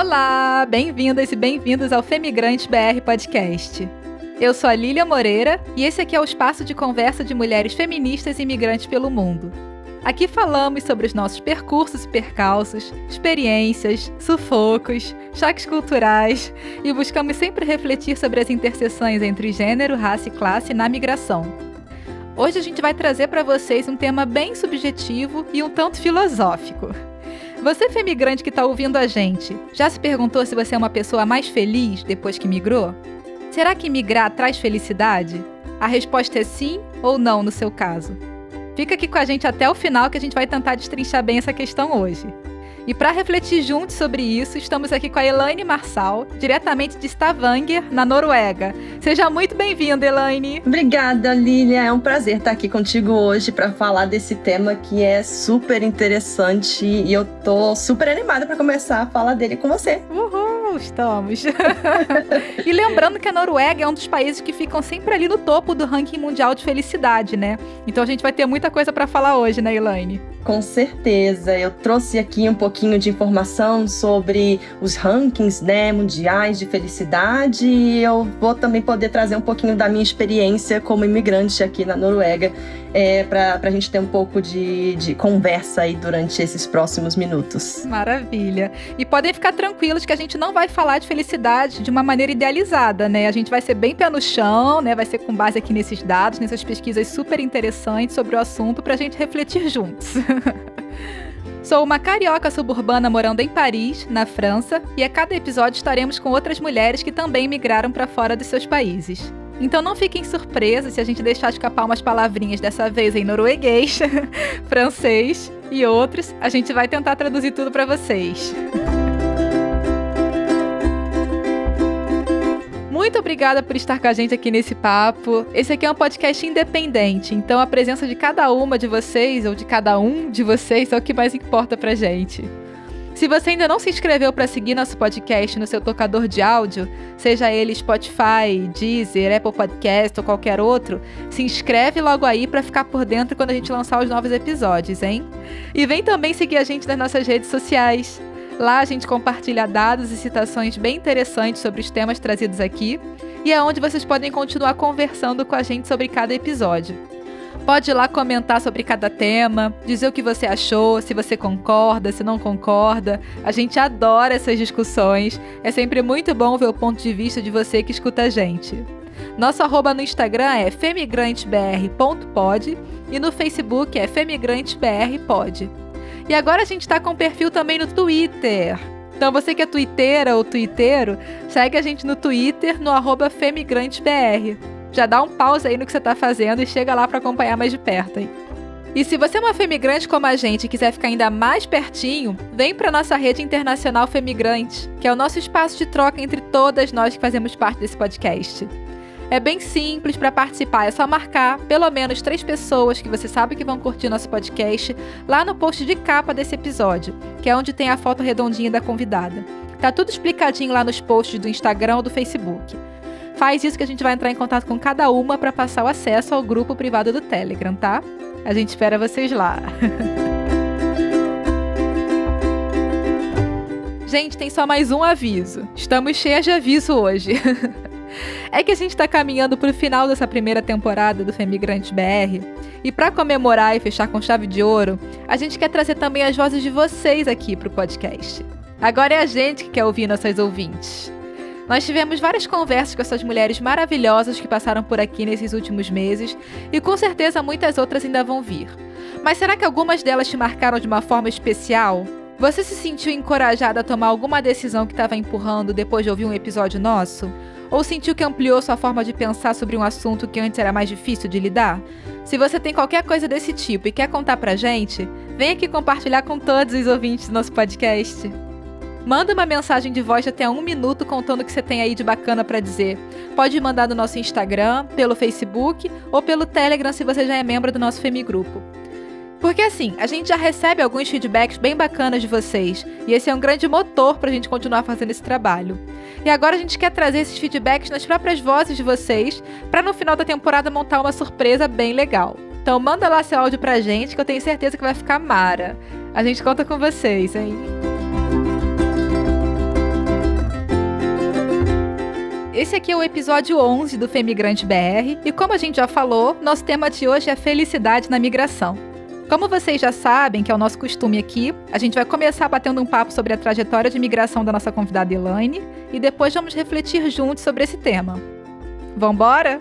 Olá, bem-vindas e bem-vindos ao Femigrante BR Podcast. Eu sou a Lília Moreira e esse aqui é o espaço de conversa de mulheres feministas e imigrantes pelo mundo. Aqui falamos sobre os nossos percursos e percalços, experiências, sufocos, choques culturais e buscamos sempre refletir sobre as interseções entre gênero, raça e classe na migração. Hoje a gente vai trazer para vocês um tema bem subjetivo e um tanto filosófico. Você, femigrante que está ouvindo a gente, já se perguntou se você é uma pessoa mais feliz depois que migrou? Será que migrar traz felicidade? A resposta é sim ou não no seu caso. Fica aqui com a gente até o final que a gente vai tentar destrinchar bem essa questão hoje. E para refletir juntos sobre isso, estamos aqui com a Elaine Marçal, diretamente de Stavanger, na Noruega. Seja muito bem-vinda, Elaine. Obrigada, Lilia. É um prazer estar aqui contigo hoje para falar desse tema que é super interessante e eu tô super animada para começar a falar dele com você. Uhul, estamos. e lembrando que a Noruega é um dos países que ficam sempre ali no topo do ranking mundial de felicidade, né? Então a gente vai ter muita coisa para falar hoje, né, Elaine? Com certeza. Eu trouxe aqui um pouquinho de informação sobre os rankings né, mundiais de felicidade e eu vou também poder trazer um pouquinho da minha experiência como imigrante aqui na Noruega é, para a gente ter um pouco de, de conversa aí durante esses próximos minutos. Maravilha. E podem ficar tranquilos que a gente não vai falar de felicidade de uma maneira idealizada, né? A gente vai ser bem pé no chão, né? Vai ser com base aqui nesses dados, nessas pesquisas super interessantes sobre o assunto para a gente refletir juntos. Sou uma carioca suburbana morando em Paris, na França, e a cada episódio estaremos com outras mulheres que também migraram para fora dos seus países. Então não fiquem surpresos se a gente deixar escapar umas palavrinhas dessa vez em norueguês, francês e outros. A gente vai tentar traduzir tudo para vocês. Muito obrigada por estar com a gente aqui nesse papo. Esse aqui é um podcast independente, então a presença de cada uma de vocês ou de cada um de vocês é o que mais importa pra gente. Se você ainda não se inscreveu para seguir nosso podcast no seu tocador de áudio, seja ele Spotify, Deezer, Apple Podcast ou qualquer outro, se inscreve logo aí para ficar por dentro quando a gente lançar os novos episódios, hein? E vem também seguir a gente nas nossas redes sociais. Lá a gente compartilha dados e citações bem interessantes sobre os temas trazidos aqui e é onde vocês podem continuar conversando com a gente sobre cada episódio. Pode ir lá comentar sobre cada tema, dizer o que você achou, se você concorda, se não concorda. A gente adora essas discussões. É sempre muito bom ver o ponto de vista de você que escuta a gente. Nosso arroba no Instagram é femigrantebr.pod e no Facebook é femigrantebr.pod. E agora a gente está com perfil também no Twitter. Então você que é twitteira ou twitteiro, segue a gente no Twitter no arroba femigrantebr. Já dá um pause aí no que você está fazendo e chega lá para acompanhar mais de perto, hein? E se você é uma femigrante como a gente e quiser ficar ainda mais pertinho, vem para nossa rede internacional Femigrante, que é o nosso espaço de troca entre todas nós que fazemos parte desse podcast. É bem simples para participar, é só marcar pelo menos três pessoas que você sabe que vão curtir nosso podcast lá no post de capa desse episódio, que é onde tem a foto redondinha da convidada. Tá tudo explicadinho lá nos posts do Instagram ou do Facebook. Faz isso que a gente vai entrar em contato com cada uma para passar o acesso ao grupo privado do Telegram, tá? A gente espera vocês lá. gente, tem só mais um aviso. Estamos cheias de aviso hoje. É que a gente está caminhando para o final dessa primeira temporada do Femigrante BR. E para comemorar e fechar com chave de ouro, a gente quer trazer também as vozes de vocês aqui para o podcast. Agora é a gente que quer ouvir nossas ouvintes. Nós tivemos várias conversas com essas mulheres maravilhosas que passaram por aqui nesses últimos meses e com certeza muitas outras ainda vão vir. Mas será que algumas delas te marcaram de uma forma especial? Você se sentiu encorajada a tomar alguma decisão que estava empurrando depois de ouvir um episódio nosso? Ou sentiu que ampliou sua forma de pensar sobre um assunto que antes era mais difícil de lidar? Se você tem qualquer coisa desse tipo e quer contar pra gente, vem aqui compartilhar com todos os ouvintes do nosso podcast. Manda uma mensagem de voz de até um minuto contando o que você tem aí de bacana para dizer. Pode mandar no nosso Instagram, pelo Facebook ou pelo Telegram se você já é membro do nosso Femigrupo. Porque assim, a gente já recebe alguns feedbacks bem bacanas de vocês, e esse é um grande motor para a gente continuar fazendo esse trabalho. E agora a gente quer trazer esses feedbacks nas próprias vozes de vocês, para no final da temporada montar uma surpresa bem legal. Então manda lá seu áudio pra gente, que eu tenho certeza que vai ficar mara. A gente conta com vocês, hein? Esse aqui é o episódio 11 do Femigrante BR e como a gente já falou, nosso tema de hoje é felicidade na migração. Como vocês já sabem, que é o nosso costume aqui, a gente vai começar batendo um papo sobre a trajetória de migração da nossa convidada Elaine e depois vamos refletir juntos sobre esse tema. Vambora?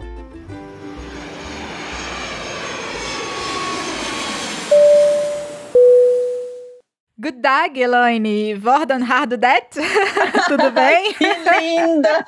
Good dag, Elaine. Hvordan har du det? Tudo bem? que linda!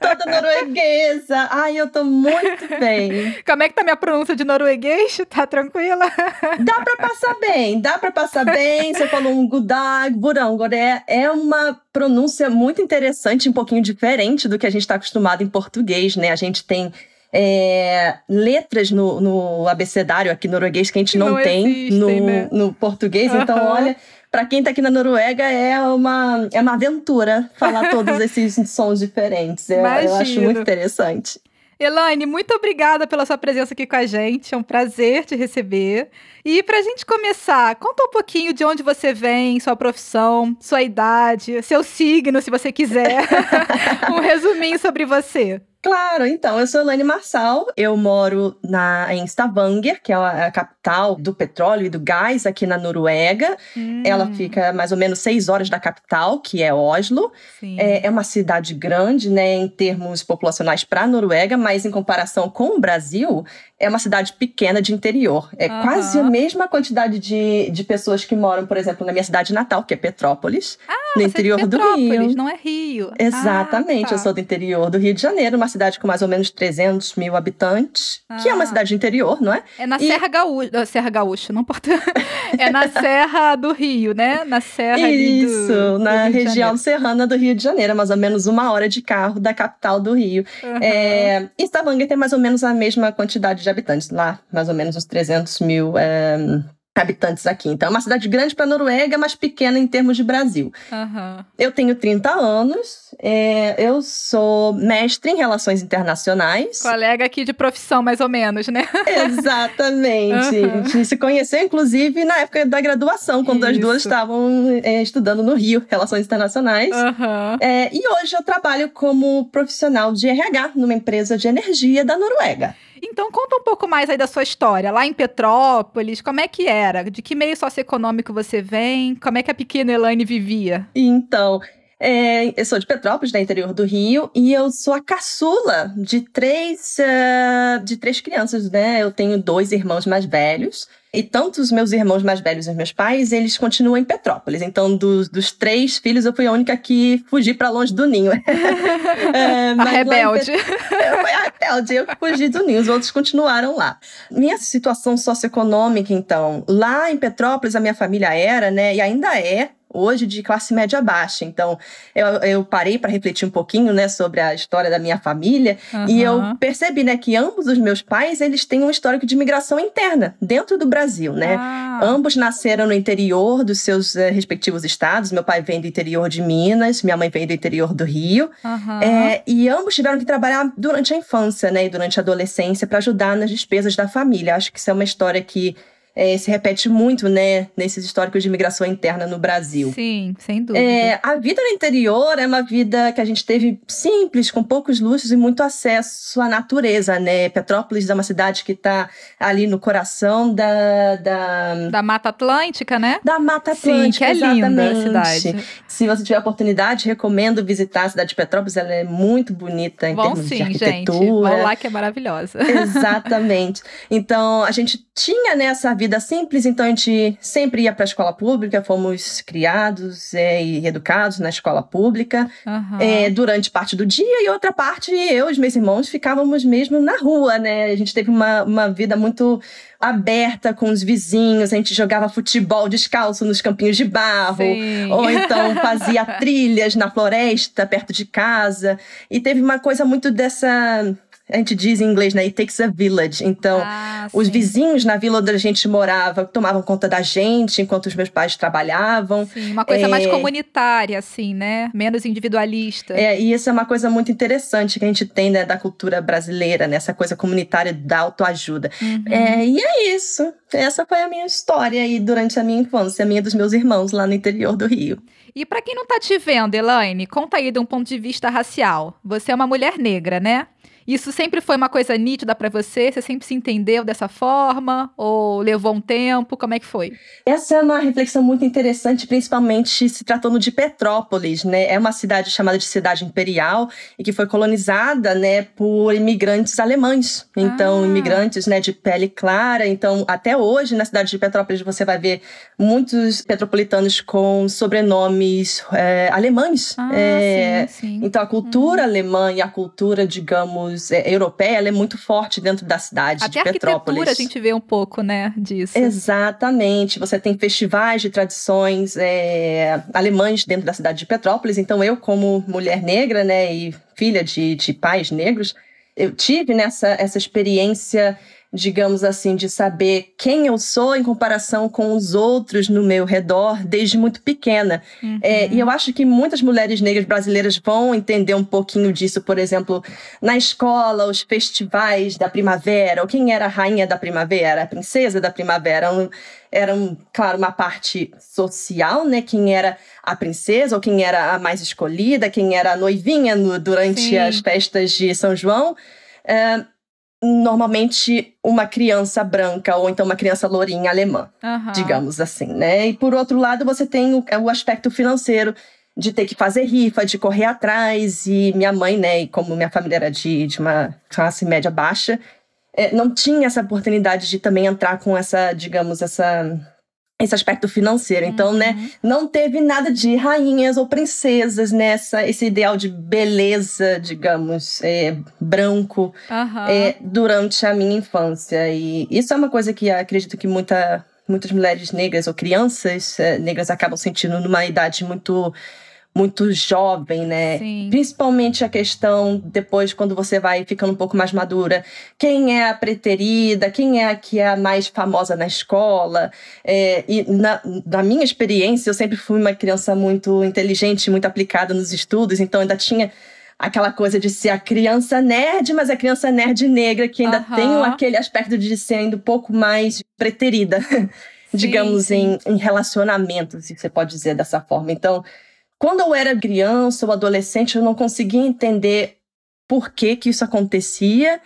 Toda norueguesa. Ai, eu tô muito bem. Como é que tá minha pronúncia de norueguês? Tá tranquila? Dá pra passar bem, dá pra passar bem. Você falou um good dag, burangoré. É uma pronúncia muito interessante, um pouquinho diferente do que a gente tá acostumado em português, né? A gente tem é, letras no, no, abecedário aqui norueguês que a gente não, não tem existem, no, né? no português. Uhum. Então, olha, para quem está aqui na Noruega é uma, é uma aventura falar todos esses sons diferentes. Eu, eu acho muito interessante. Elaine, muito obrigada pela sua presença aqui com a gente. É um prazer te receber. E para a gente começar, conta um pouquinho de onde você vem, sua profissão, sua idade, seu signo, se você quiser. um resuminho sobre você. Claro, então, eu sou Elaine Marçal, eu moro na, em Stavanger, que é a, capital do petróleo e do gás aqui na Noruega. Hum. Ela fica mais ou menos seis horas da capital, que é Oslo. É, é, uma cidade grande, né, em termos populacionais para a Noruega, mas em comparação com o Brasil, é uma cidade pequena de interior. É uhum. quase a mesma quantidade de, de pessoas que moram, por exemplo, na minha cidade natal, que é Petrópolis, ah, no interior é do Rio. não é Rio. Exatamente, ah, tá. eu sou do interior do Rio de Janeiro, uma cidade com mais ou menos 300 mil habitantes, ah. que é uma ah. cidade de interior, não é? É na e... Serra Gaúcha, Serra Gaúcha, não importa. é na Serra do Rio, né? Na Serra Isso, do, na do região serrana do Rio de Janeiro, mais ou menos uma hora de carro da capital do Rio. Uhum. É, e Stavanger tem mais ou menos a mesma quantidade de habitantes, lá mais ou menos uns 300 mil é, habitantes aqui. Então é uma cidade grande para a Noruega, mas pequena em termos de Brasil. Uhum. Eu tenho 30 anos, é, eu sou mestre em relações internacionais. Colega aqui de profissão, mais ou menos, né? Exatamente. Uhum. A gente se conheceu, inclusive, na época da graduação, quando Isso. as duas estavam é, estudando no Rio, Relações Internacionais. Uhum. É, e hoje eu trabalho como profissional de RH numa empresa de energia da Noruega. Então conta um pouco mais aí da sua história. Lá em Petrópolis, como é que era? De que meio socioeconômico você vem? Como é que a pequena Elaine vivia? Então, é, eu sou de Petrópolis, da interior do Rio, e eu sou a caçula de três, uh, de três crianças, né? Eu tenho dois irmãos mais velhos. E tanto os meus irmãos mais velhos e os meus pais, eles continuam em Petrópolis. Então, dos, dos três filhos, eu fui a única que fugi para longe do ninho. é, a rebelde. Pet... Eu fui a rebelde, eu fugi do ninho, os outros continuaram lá. Minha situação socioeconômica, então, lá em Petrópolis, a minha família era, né, e ainda é, hoje de classe média baixa. Então, eu, eu parei para refletir um pouquinho, né, sobre a história da minha família uhum. e eu percebi, né, que ambos os meus pais, eles têm um histórico de migração interna dentro do Brasil, né? Ah. Ambos nasceram no interior dos seus uh, respectivos estados. Meu pai vem do interior de Minas, minha mãe vem do interior do Rio. Uhum. É, e ambos tiveram que trabalhar durante a infância, né, e durante a adolescência para ajudar nas despesas da família. Acho que isso é uma história que é, se repete muito, né, nesses históricos de imigração interna no Brasil. Sim, sem dúvida. É, a vida no interior é uma vida que a gente teve simples, com poucos luxos e muito acesso à natureza, né? Petrópolis é uma cidade que está ali no coração da, da... Da Mata Atlântica, né? Da Mata Atlântica, Sim, que é exatamente. linda a cidade. Se você tiver oportunidade, recomendo visitar a cidade de Petrópolis, ela é muito bonita em termos sim, de arquitetura. Gente. Vão lá que é maravilhosa. Exatamente. Então, a gente tinha nessa vida simples, então a gente sempre ia para a escola pública, fomos criados é, e educados na escola pública uhum. é, durante parte do dia e outra parte eu e os meus irmãos ficávamos mesmo na rua, né? A gente teve uma, uma vida muito aberta com os vizinhos, a gente jogava futebol descalço nos campinhos de barro, Sim. ou então fazia trilhas na floresta perto de casa. E teve uma coisa muito dessa a gente diz em inglês, né? It takes a village. Então, ah, os vizinhos na vila onde a gente morava tomavam conta da gente enquanto os meus pais trabalhavam. Sim, uma coisa é... mais comunitária, assim, né? Menos individualista. É, e isso é uma coisa muito interessante que a gente tem né, da cultura brasileira, né? Essa coisa comunitária da autoajuda. Uhum. É, e é isso. Essa foi a minha história aí durante a minha infância, a minha dos meus irmãos lá no interior do Rio. E para quem não tá te vendo, Elaine, conta aí de um ponto de vista racial. Você é uma mulher negra, né? Isso sempre foi uma coisa nítida para você? Você sempre se entendeu dessa forma? Ou levou um tempo? Como é que foi? Essa é uma reflexão muito interessante, principalmente se tratando de Petrópolis, né? É uma cidade chamada de cidade imperial e que foi colonizada, né, por imigrantes alemães. Então, ah. imigrantes, né, de pele clara. Então, até hoje, na cidade de Petrópolis, você vai ver muitos petropolitanos com sobrenomes é, alemães. Ah, é, sim, sim. Então, a cultura hum. alemã e a cultura, digamos, é, europeia, ela é muito forte dentro da cidade Até de Petrópolis. a gente vê um pouco, né, disso. Exatamente. Você tem festivais de tradições é, alemães dentro da cidade de Petrópolis. Então, eu, como mulher negra, né, e filha de, de pais negros, eu tive nessa essa experiência digamos assim, de saber quem eu sou em comparação com os outros no meu redor desde muito pequena. Uhum. É, e eu acho que muitas mulheres negras brasileiras vão entender um pouquinho disso, por exemplo, na escola, os festivais da primavera, ou quem era a rainha da primavera, a princesa da primavera. Um, era, um, claro, uma parte social, né? Quem era a princesa, ou quem era a mais escolhida, quem era a noivinha no, durante Sim. as festas de São João. Uh, normalmente uma criança branca ou então uma criança lourinha alemã, uhum. digamos assim, né? E por outro lado, você tem o, o, aspecto financeiro de ter que fazer rifa, de correr atrás. E minha mãe, né, e como minha família era de, de uma classe média baixa, é, não tinha essa oportunidade de também entrar com essa, digamos, essa esse aspecto financeiro. Então, né, uhum. né, não teve nada de rainhas ou princesas nessa esse ideal de beleza, digamos, é, branco uhum. é, durante a minha infância. E isso é uma coisa que acredito que muita, muitas mulheres negras ou crianças é, negras acabam sentindo numa idade muito muito jovem, né? Sim. Principalmente a questão depois quando você vai ficando um pouco mais madura, quem é a preterida, quem é a que é a mais famosa na escola. É, e na, na minha experiência, eu sempre fui uma criança muito inteligente, muito aplicada nos estudos, então ainda tinha aquela coisa de ser a criança nerd, mas a criança nerd negra, que ainda uhum. tem aquele aspecto de ser ainda um pouco mais preterida, digamos, sim. Em, em relacionamentos, se você pode dizer dessa forma. Então, quando eu era criança ou adolescente, eu não conseguia entender por que que isso acontecia.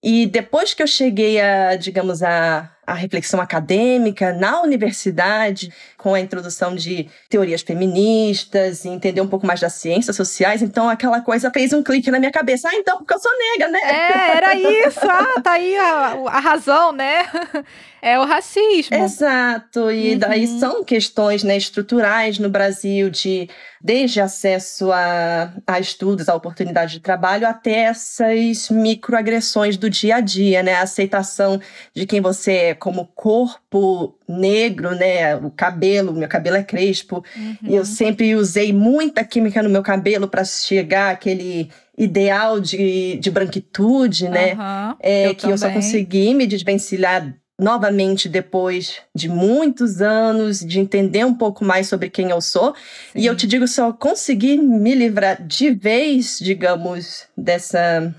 E depois que eu cheguei a, digamos, a, a reflexão acadêmica na universidade, com a introdução de teorias feministas e entender um pouco mais das ciências sociais, então aquela coisa fez um clique na minha cabeça. Ah, então, porque eu sou negra, né? É, era isso. Ah, tá aí a, a razão, né? é o racismo. Exato. E uhum. daí são questões né, estruturais no Brasil de desde acesso a, a estudos, a oportunidade de trabalho, até essas microagressões do dia a dia, né? A aceitação de quem você é como corpo negro, né? O cabelo, meu cabelo é crespo. Uhum. E eu sempre usei muita química no meu cabelo para chegar àquele ideal de, de branquitude, né? Uhum. É, eu que também. eu só consegui me desvencilhar novamente depois de muitos anos de entender um pouco mais sobre quem eu sou. Sim. E eu te digo, só consegui me livrar de vez, digamos, dessa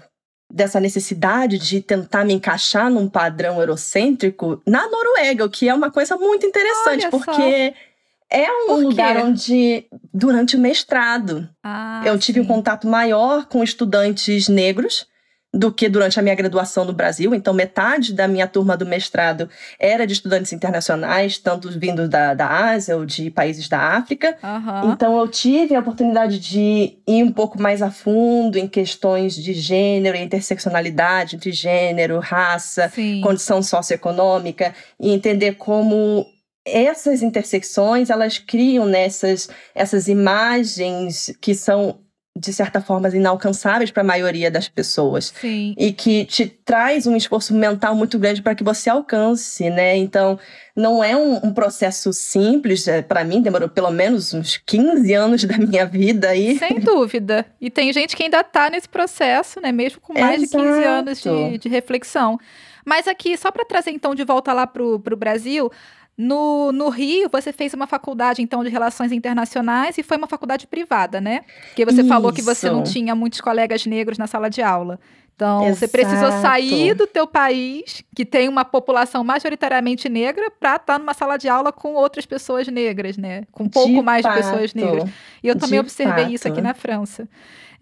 dessa necessidade de tentar me encaixar num padrão eurocêntrico na Noruega, o que é uma coisa muito interessante, Olha porque só. é um Por lugar onde durante o mestrado ah, eu tive sim. um contato maior com estudantes negros do que durante a minha graduação no Brasil. Então, metade da minha turma do mestrado era de estudantes internacionais, tanto vindos da, da Ásia ou de países da África. Uhum. Então, eu tive a oportunidade de ir um pouco mais a fundo em questões de gênero e interseccionalidade entre gênero, raça, Sim. condição socioeconômica e entender como essas intersecções elas criam nessas essas imagens que são de certa forma, inalcançáveis para a maioria das pessoas. Sim. E que te traz um esforço mental muito grande para que você alcance, né? Então, não é um, um processo simples. É, para mim, demorou pelo menos uns 15 anos da minha vida aí. Sem dúvida. E tem gente que ainda está nesse processo, né? Mesmo com mais Exato. de 15 anos de, de reflexão. Mas aqui, só para trazer então de volta lá para o Brasil, no, no Rio, você fez uma faculdade, então, de Relações Internacionais e foi uma faculdade privada, né? Porque você Isso. falou que você não tinha muitos colegas negros na sala de aula. Então, Exato. você precisou sair do teu país, que tem uma população majoritariamente negra, para estar tá numa sala de aula com outras pessoas negras, né? Com um pouco de mais fato. de pessoas negras. E eu também de observei fato. isso aqui na França.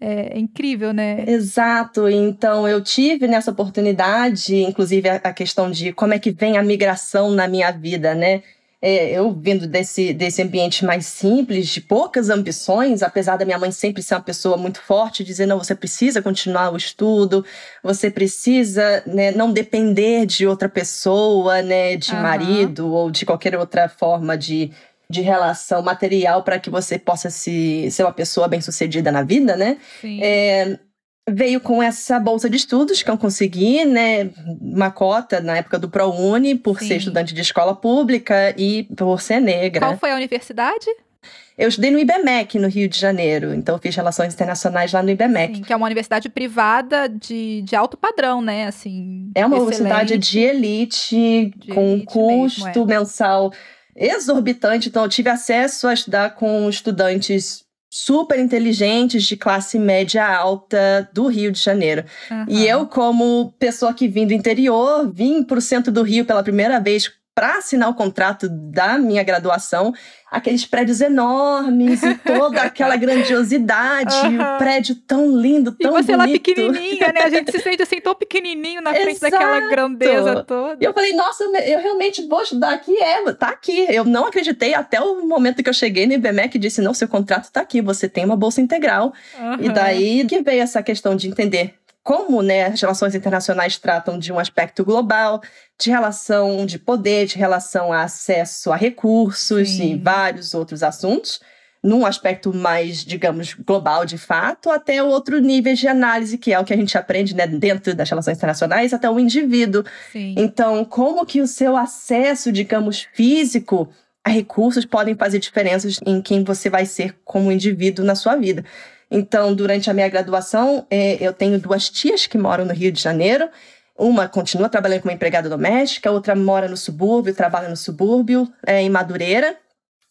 É, é, incrível, né? Exato. Então, eu tive nessa oportunidade, inclusive a, a questão de como é que vem a migração na minha vida, né? É, eu vindo desse, desse ambiente mais simples, de poucas ambições, apesar da minha mãe sempre ser uma pessoa muito forte, dizer, não, você precisa continuar o estudo, você precisa né, não depender de outra pessoa, né, de uhum. marido ou de qualquer outra forma de, de relação material para que você possa se, ser uma pessoa bem-sucedida na vida, né? Sim. É, veio com essa bolsa de estudos que eu consegui, né? Uma cota na época do ProUni, por Sim. ser estudante de escola pública e por ser negra. Qual foi a universidade? Eu estudei no IBMEC, no Rio de Janeiro. Então, fiz relações internacionais lá no IBMEC. Sim, que é uma universidade privada de, de alto padrão, né? Assim, é uma excelente. universidade de elite, de com elite custo mesmo, é. mensal exorbitante. Então, eu tive acesso a estudar com estudantes super inteligentes de classe média alta do Rio de Janeiro. Uhum. E eu, como pessoa que vim do interior, vim para o centro do Rio pela primeira vez para assinar o contrato da minha graduação, aqueles prédios enormes e toda aquela grandiosidade, uhum. o prédio tão lindo, tão bonito. E você bonito. lá pequenininha, né? A gente se sente assim tão pequenininho na frente Exato. daquela grandeza toda. E eu falei, nossa, eu realmente vou estudar aqui, é, tá aqui. Eu não acreditei até o momento que eu cheguei no IBMEC e disse, não, seu contrato tá aqui, você tem uma bolsa integral. Uhum. E daí que veio essa questão de entender como né, as relações internacionais tratam de um aspecto global, de relação de poder, de relação a acesso a recursos Sim. e vários outros assuntos, num aspecto mais, digamos, global de fato, até outro nível de análise, que é o que a gente aprende né, dentro das relações internacionais, até o indivíduo. Sim. Então, como que o seu acesso, digamos, físico a recursos podem fazer diferenças em quem você vai ser como indivíduo na sua vida. Então, durante a minha graduação, é, eu tenho duas tias que moram no Rio de Janeiro. Uma continua trabalhando como empregada doméstica, a outra mora no subúrbio, trabalha no subúrbio, é, em Madureira.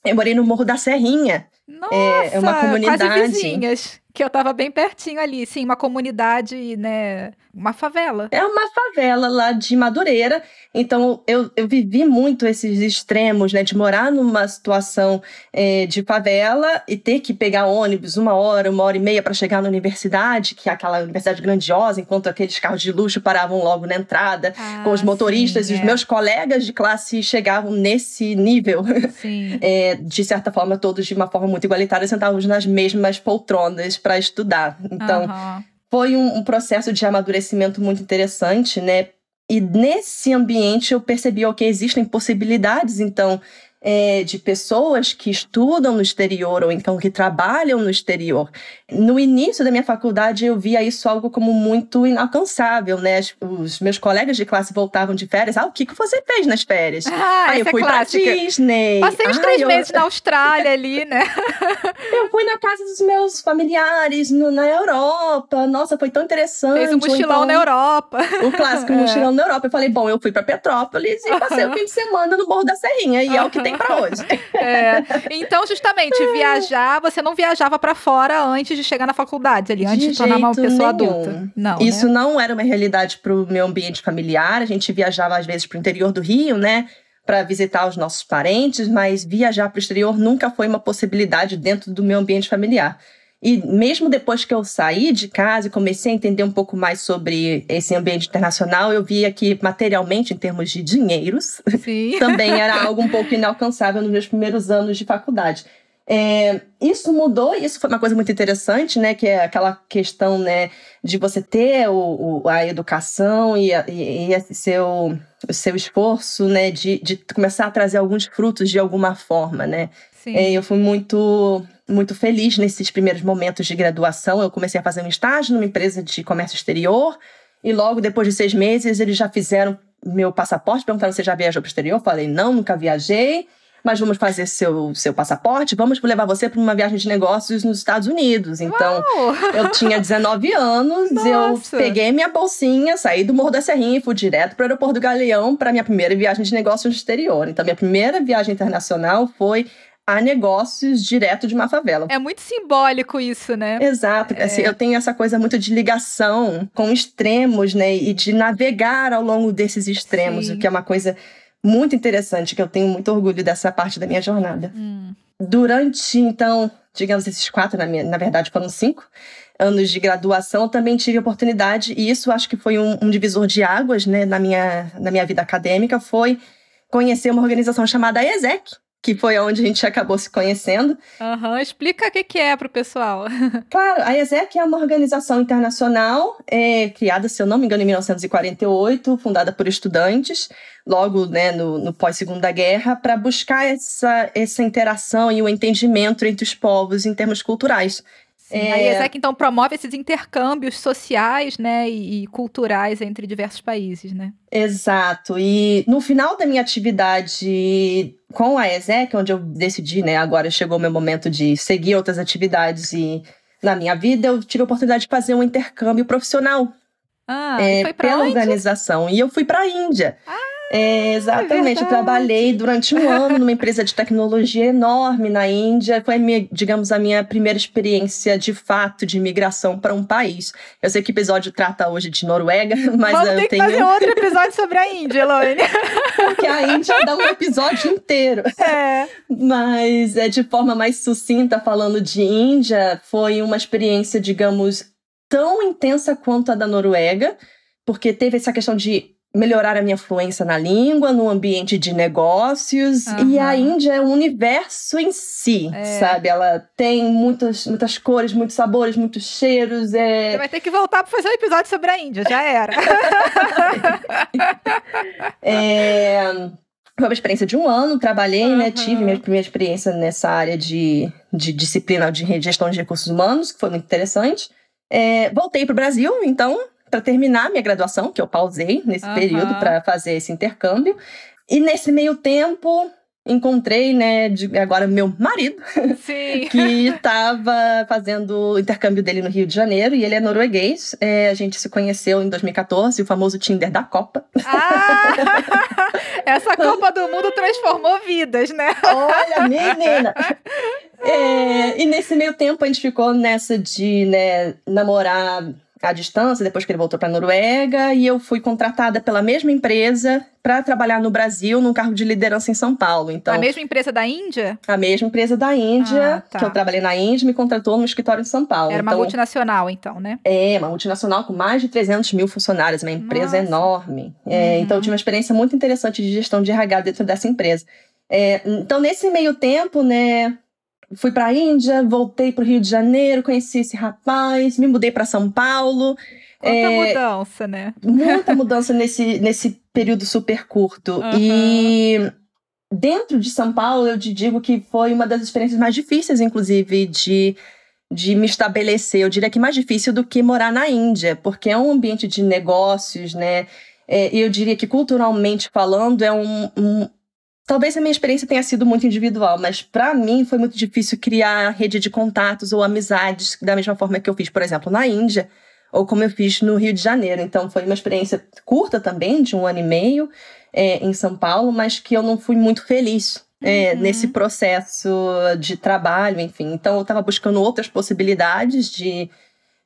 Eu morei no Morro da Serrinha. Nossa, é, é uma comunidade. quase vizinhas que eu estava bem pertinho ali, sim, uma comunidade, né, uma favela. É uma favela lá de Madureira, então eu, eu vivi muito esses extremos, né, de morar numa situação é, de favela e ter que pegar ônibus uma hora, uma hora e meia para chegar na universidade, que é aquela universidade grandiosa, enquanto aqueles carros de luxo paravam logo na entrada, ah, com os motoristas sim, e os é. meus colegas de classe chegavam nesse nível. é, de certa forma, todos de uma forma muito igualitária, sentávamos nas mesmas poltronas para estudar. Então, uhum. foi um, um processo de amadurecimento muito interessante, né? E nesse ambiente eu percebi que existem possibilidades, então, é, de pessoas que estudam no exterior ou então que trabalham no exterior. No início da minha faculdade, eu via isso algo como muito inalcançável, né? Os meus colegas de classe voltavam de férias. Ah, o que, que você fez nas férias? Ah, ah eu é fui clássica. pra Disney. Passei uns ah, três eu... meses na Austrália ali, né? eu fui na casa dos meus familiares no, na Europa. Nossa, foi tão interessante. Fez um mochilão então, na Europa. O clássico é. mochilão na Europa. Eu falei, bom, eu fui pra Petrópolis e passei o fim de semana no Morro da Serrinha. E é o que tem tem para hoje. É. Então, justamente, viajar, você não viajava para fora antes de chegar na faculdade, ali, antes de, de tornar uma pessoa nenhum. adulta. Não. Isso né? não era uma realidade para o meu ambiente familiar. A gente viajava, às vezes, para o interior do Rio, né? Para visitar os nossos parentes, mas viajar para o exterior nunca foi uma possibilidade dentro do meu ambiente familiar. E mesmo depois que eu saí de casa e comecei a entender um pouco mais sobre esse ambiente internacional, eu via que materialmente, em termos de dinheiros, também era algo um pouco inalcançável nos meus primeiros anos de faculdade. É, isso mudou, e isso foi uma coisa muito interessante, né? Que é aquela questão, né, de você ter o, o a educação e, a, e, e seu, o seu esforço, né, de, de começar a trazer alguns frutos de alguma forma, né? É, eu fui muito muito feliz nesses primeiros momentos de graduação. Eu comecei a fazer um estágio numa empresa de comércio exterior e logo depois de seis meses eles já fizeram meu passaporte, perguntaram se já viajou para o exterior. Eu falei, não, nunca viajei mas vamos fazer seu, seu passaporte, vamos levar você para uma viagem de negócios nos Estados Unidos. Então, Uau! eu tinha 19 anos, Nossa. eu peguei minha bolsinha, saí do Morro da Serrinha e fui direto para o aeroporto do Galeão para minha primeira viagem de negócios no exterior. Então, minha primeira viagem internacional foi a negócios direto de uma favela. É muito simbólico isso, né? Exato. Assim, eu tenho essa coisa muito de ligação com extremos, né? E de navegar ao longo desses extremos, Sim. o que é uma coisa muito interessante, que eu tenho muito orgulho dessa parte da minha jornada. Hum. Durante, então, digamos, esses quatro, na, minha, na verdade foram cinco anos de graduação, eu também tive oportunidade, e isso acho que foi um, um divisor de águas né, na, minha, na minha vida acadêmica, foi conhecer uma organização chamada ESEC, que foi onde a gente acabou se conhecendo. Aham, Explica o que, que é pro pessoal. Claro, a ESEC é uma organização internacional é, criada, se eu não me engano, em 1948, fundada por estudantes, logo né, no, no pós-segunda guerra, para buscar essa, essa interação e o entendimento entre os povos em termos culturais. Sim, A ESEC, então, promove esses intercâmbios sociais né, e, e culturais entre diversos países, né? Exato. E no final da minha atividade com a ESEC, onde eu decidi, né, agora chegou o meu momento de seguir outras atividades e na minha vida, eu tive a oportunidade de fazer um intercâmbio profissional Ah, é, foi pra pela onde? organização. E eu fui para a Índia. É, exatamente. eu verdade. trabalhei durante um ano numa empresa de tecnologia enorme na Índia. Foi, minha, digamos, a minha primeira experiência de fato de migração para um país. Eu sei que o episódio trata hoje de Noruega, mas Vamos eu ter que tenho. fazer outro episódio sobre a Índia, Elaine. Porque a Índia dá um episódio inteiro. É. Mas é de forma mais sucinta, falando de Índia, foi uma experiência, digamos, tão intensa quanto a da Noruega, porque teve essa questão de melhorar a minha fluência na língua, no ambiente de negócios, e a. Índia é um universo em si, É. sabe? Ela tem muitas, muitas cores, muitos sabores, muitos cheiros, Você é... vai ter que voltar pra fazer um episódio sobre a Índia, já era. É, Foi uma experiência de um ano, trabalhei, né? Aham. Tive minha primeira experiência nessa área de, de disciplina de gestão de recursos humanos, que foi muito interessante. É, voltei para o Brasil, então, para terminar minha graduação, que eu pausei nesse Aham. período para fazer esse intercâmbio. E nesse meio tempo, encontrei, né, de- agora meu marido, Sim. que estava fazendo o intercâmbio dele no Rio de Janeiro, e ele é norueguês. É, a gente se conheceu em 2014, o famoso Tinder da Copa. Ah! Essa Copa do Mundo transformou vidas, né? Olha, menina! É, e nesse meio tempo a gente ficou nessa de né, namorar à distância, depois que ele voltou para Noruega, e eu fui contratada pela mesma empresa para trabalhar no Brasil num cargo de liderança em São Paulo. Então, A mesma empresa da Índia? a mesma empresa da Índia, Ah, tá. que eu trabalhei na Índia, me contratou no escritório em São Paulo. Era uma então, multinacional, então, né? é, uma multinacional com mais de 300 mil funcionários, uma empresa Nossa. enorme. É, Uhum. Então, eu tive uma experiência muito interessante de gestão de RH dentro dessa empresa. É, então, nesse meio tempo, né, fui para a Índia, voltei para o Rio de Janeiro, conheci esse rapaz, me mudei para São Paulo. Quanta É, mudança, né? muita mudança nesse, nesse período super curto. Aham. E dentro de São Paulo, eu te digo que foi uma das experiências mais difíceis, inclusive, de, de me estabelecer. Eu diria que mais difícil do que morar na Índia, porque é um ambiente de negócios, né? É, E eu diria que culturalmente falando, é um. um- Talvez a minha experiência tenha sido muito individual, mas para mim foi muito difícil criar rede de contatos ou amizades da mesma forma que eu fiz, por exemplo, na Índia ou como eu fiz no Rio de Janeiro. Então foi uma experiência curta também, de um ano e meio, é, em São Paulo, mas que eu não fui muito feliz. é, Uhum. nesse processo de trabalho, enfim. Então eu estava buscando outras possibilidades de,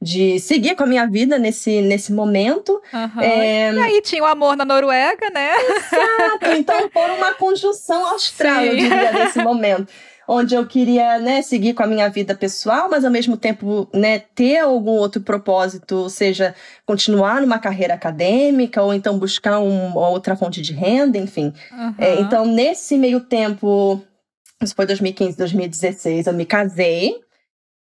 de seguir com a minha vida nesse, nesse momento. Aham. É, E aí tinha o amor na Noruega, né? Exato, então por uma conjunção austral, eu Sim. diria, nesse momento. Onde eu queria, né, seguir com a minha vida pessoal, mas ao mesmo tempo, né, ter algum outro propósito, seja continuar numa carreira acadêmica, ou então buscar um- uma outra fonte de renda, enfim. É, Aham. então, nesse meio tempo, isso foi 2015, 2016, eu me casei.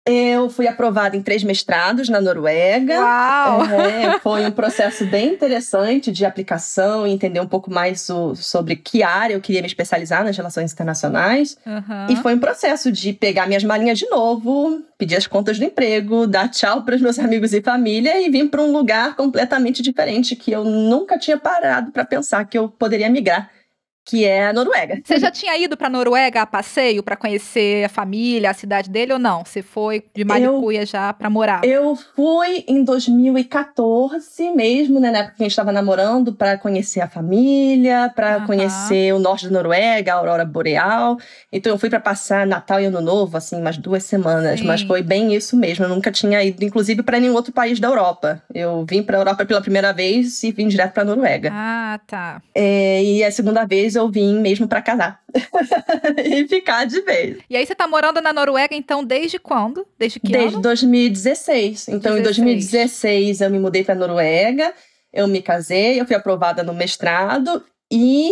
Eu fui aprovada em três mestrados na Noruega. Uau! É, foi um processo bem interessante de aplicação e entender um pouco mais o, sobre que área eu queria me especializar nas relações internacionais. Uhum. E foi um processo de pegar minhas malinhas de novo, pedir as contas do emprego, dar tchau para os meus amigos e família e vir para um lugar completamente diferente que eu nunca tinha parado para pensar que eu poderia migrar que é a Noruega. Você já tinha ido para Noruega a passeio para conhecer a família, a cidade dele ou não? Você foi de Maricuia eu, já para morar? Eu fui em 2014 mesmo, né, na época que a gente estava namorando, para conhecer a família, para uhum. conhecer o norte da Noruega, a aurora boreal. Então eu fui para passar Natal e Ano Novo, assim, umas duas semanas, Sim. mas foi bem isso mesmo. Eu nunca tinha ido, inclusive, para nenhum outro país da Europa. Eu vim para a Europa pela primeira vez e vim direto para Noruega. Ah, tá. É, e a segunda vez eu vim mesmo para casar. e ficar de vez. E aí você tá morando na Noruega, então, desde quando? Desde que Desde ano? 2016. Então, 16. em 2016 eu me mudei para Noruega, eu me casei, eu fui aprovada no mestrado e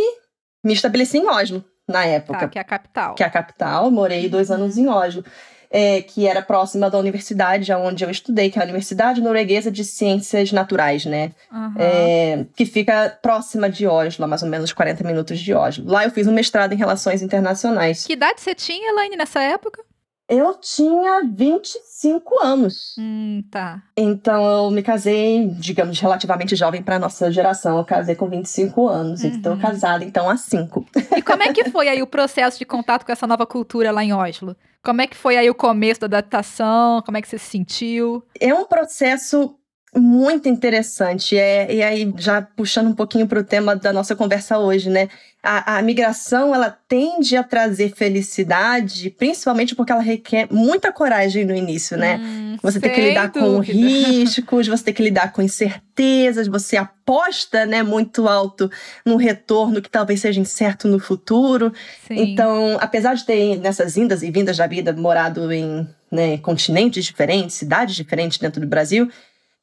me estabeleci em Oslo na época. Tá, que é a capital. Que é a capital. Morei dois anos em Oslo é, que era próxima da universidade onde eu estudei, que é a Universidade Norueguesa de Ciências Naturais, né? Uhum. É, que fica próxima de Oslo, mais ou menos 40 minutos de Oslo. Lá eu fiz um mestrado em Relações Internacionais. Que idade você tinha, Elaine, nessa época? Eu tinha 25 anos. Hum, tá. Então eu me casei, digamos, relativamente jovem para nossa geração. Eu casei com 25 anos. Uhum. Então, casada então há 5. E como é que foi aí o processo de contato com essa nova cultura lá em Oslo? Como é que foi aí o começo da adaptação? Como é que você se sentiu? É um processo muito interessante. É, e aí, já puxando um pouquinho para o tema da nossa conversa hoje, né? A, a, migração, ela tende a trazer felicidade, principalmente porque ela requer muita coragem no início, né? Hum, você tem que lidar dúvida. com riscos, você tem que lidar com incertezas, você aposta, né, muito alto no retorno que talvez seja incerto no futuro. Sim. Então, apesar de ter nessas indas e vindas da vida morado em né, continentes diferentes, cidades diferentes dentro do Brasil,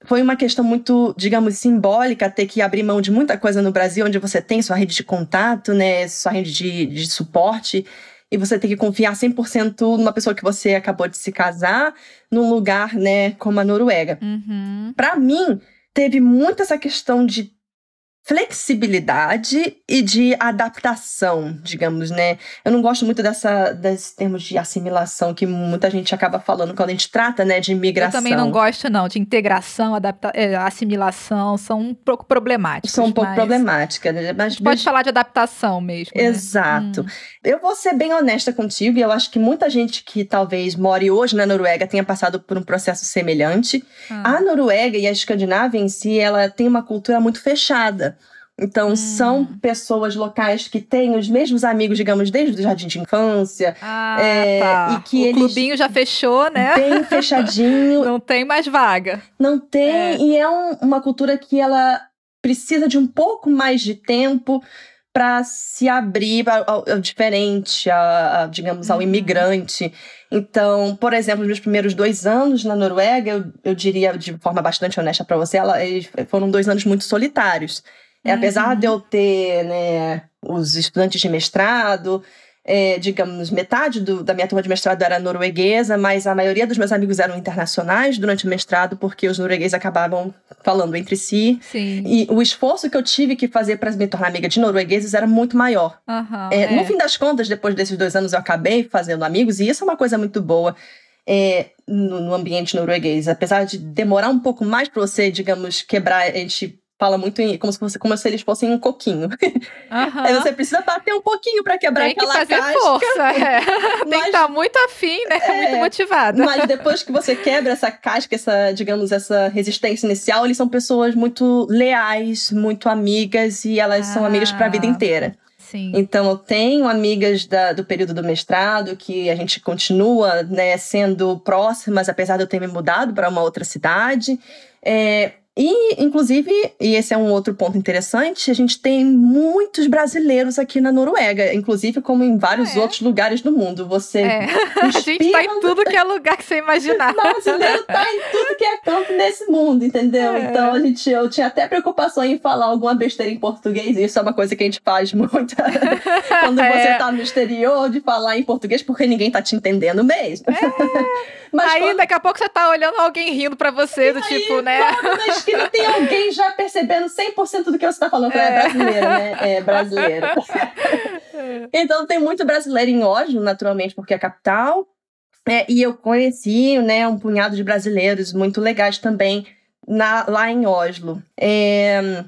foi uma questão muito, digamos, simbólica ter que abrir mão de muita coisa no Brasil, onde você tem sua rede de contato, né, sua rede de, de suporte, e você tem que confiar 100% numa pessoa que você acabou de se casar, num lugar, né, como a Noruega. Uhum. Para mim, teve muito essa questão de flexibilidade e de adaptação, digamos, né? Eu não gosto muito dessa desses termos de assimilação que muita gente acaba falando quando a gente trata, né, de imigração. Eu também não gosto não de integração, adapta é, assimilação, são um pouco problemáticas. São um pouco mas... problemáticas, né? mas pode falar de adaptação mesmo. Né? Exato. Hum. Eu vou ser bem honesta contigo e eu acho que muita gente que talvez more hoje na Noruega tenha passado por um processo semelhante. Ah. A Noruega e a Escandinávia em si, ela tem uma cultura muito fechada. Então, hum. são pessoas locais que têm os mesmos amigos, digamos, desde o jardim de infância. Ah, é, tá. E que o eles clubinho já fechou, né? Bem fechadinho. Não tem mais vaga. Não tem. É. E é um, uma cultura que ela precisa de um pouco mais de tempo para se abrir ao, ao diferente, a, a, digamos, ao Uhum. imigrante. Então, por exemplo, meus primeiros dois anos na Noruega, eu, eu diria de forma bastante honesta para você, ela, foram dois anos muito solitários. É, apesar Uhum. de eu ter né, os estudantes de mestrado, é, digamos, metade do- da minha turma de mestrado era norueguesa, mas a maioria dos meus amigos eram internacionais durante o mestrado, porque os noruegueses acabavam falando entre si. Sim. E o esforço que eu tive que fazer para me tornar amiga de noruegueses era muito maior. Aham, É, é. No fim das contas, depois desses dois anos, eu acabei fazendo amigos, e isso é uma coisa muito boa é, no, no ambiente norueguês. Apesar de demorar um pouco mais para você, digamos, quebrar, a gente fala muito em, como, se fosse, como se eles fossem um coquinho. Aham. Aí você precisa bater um pouquinho para quebrar Tem que aquela fazer casca. força, é. Tem que Mas- estar muito afim, né? É. Muito motivada. Mas depois que você quebra essa casca, essa, digamos, essa resistência inicial, eles são pessoas muito leais, muito amigas e elas são Ah. amigas para a vida inteira. Sim. Então, eu tenho amigas da- do período do mestrado que a gente continua né, sendo próximas, apesar de eu ter me mudado para uma outra cidade. É, E, inclusive, e esse é um outro ponto interessante, a gente tem muitos brasileiros aqui na Noruega, inclusive como em vários é. outros lugares do mundo. Você é. A gente tá em tudo que é lugar que você imaginar. brasileiro tá em tudo que é campo nesse mundo, entendeu? É. Então a gente, eu tinha até preocupação em falar alguma besteira em português, e isso é uma coisa que a gente faz muito quando é. você tá no exterior de falar em português, porque ninguém tá te entendendo mesmo. É. Mas aí, quando... daqui a pouco você tá olhando alguém rindo pra você, do aí, tipo, né? Que não tem alguém já percebendo 100% do que você tá falando. É, é brasileiro, né? É brasileiro. então tem muito brasileiro em Oslo, naturalmente, porque é a capital. É, e eu conheci, né, um punhado de brasileiros muito legais também na, lá em Oslo. É,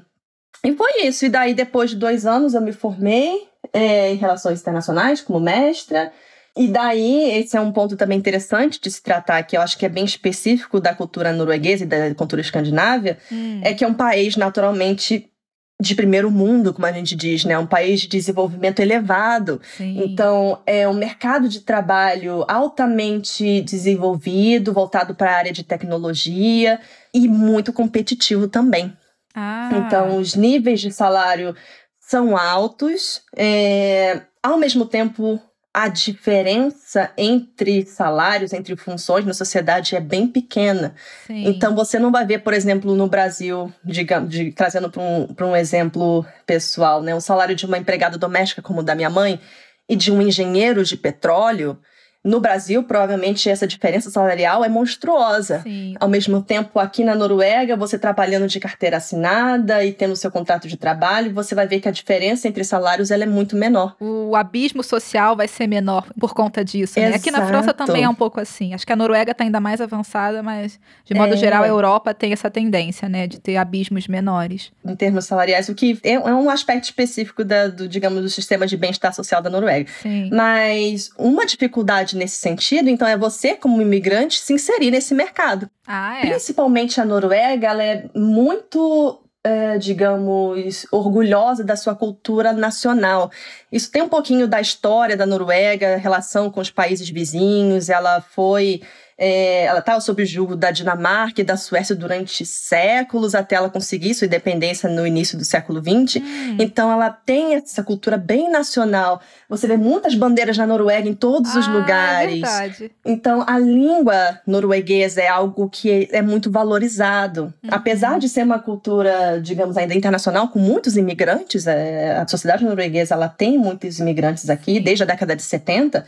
e foi isso. E daí, depois de dois anos, eu me formei é, em Relações Internacionais como mestra. E daí, esse é um ponto também interessante de se tratar, que eu acho que é bem específico da cultura norueguesa e da cultura escandinávia, hum. é que é um país naturalmente de primeiro mundo, como a gente diz, né? Um país de desenvolvimento elevado. Sim. Então, é um mercado de trabalho altamente desenvolvido, voltado para a área de tecnologia e muito competitivo também. Ah. Então, os níveis de salário são altos, é, ao mesmo tempo a diferença entre salários, entre funções na sociedade é bem pequena. Sim. Então, você não vai ver, por exemplo, no Brasil, digamos, de, trazendo para um, um exemplo pessoal, né, o salário de uma empregada doméstica como o da minha mãe e de um engenheiro de petróleo no Brasil, provavelmente essa diferença salarial é monstruosa. Sim. Ao mesmo tempo, aqui na Noruega, você trabalhando de carteira assinada e tendo seu contrato de trabalho, você vai ver que a diferença entre salários ela é muito menor. O abismo social vai ser menor por conta disso. Né? Aqui na França também é um pouco assim. Acho que a Noruega está ainda mais avançada, mas de modo é... geral a Europa tem essa tendência, né, de ter abismos menores. Em termos salariais, o que é, é um aspecto específico da, do, digamos, do sistema de bem-estar social da Noruega. Sim. Mas uma dificuldade nesse sentido, então é você, como imigrante, se inserir nesse mercado. Ah, é. Principalmente a Noruega, ela é muito é, digamos, orgulhosa da sua cultura nacional. Isso tem um pouquinho da história da Noruega, relação com os países vizinhos. Ela foi é, ela estava sob o jugo da Dinamarca e da Suécia durante séculos até ela conseguir sua independência no início do século XX. Hum. Então ela tem essa cultura bem nacional. Você vê muitas bandeiras na Noruega em todos ah, os lugares. É verdade. Então a língua norueguesa é algo que é muito valorizado. Uhum. Apesar de ser uma cultura, digamos, ainda internacional, com muitos imigrantes, é, a sociedade norueguesa ela tem muitos imigrantes aqui desde a década de 70.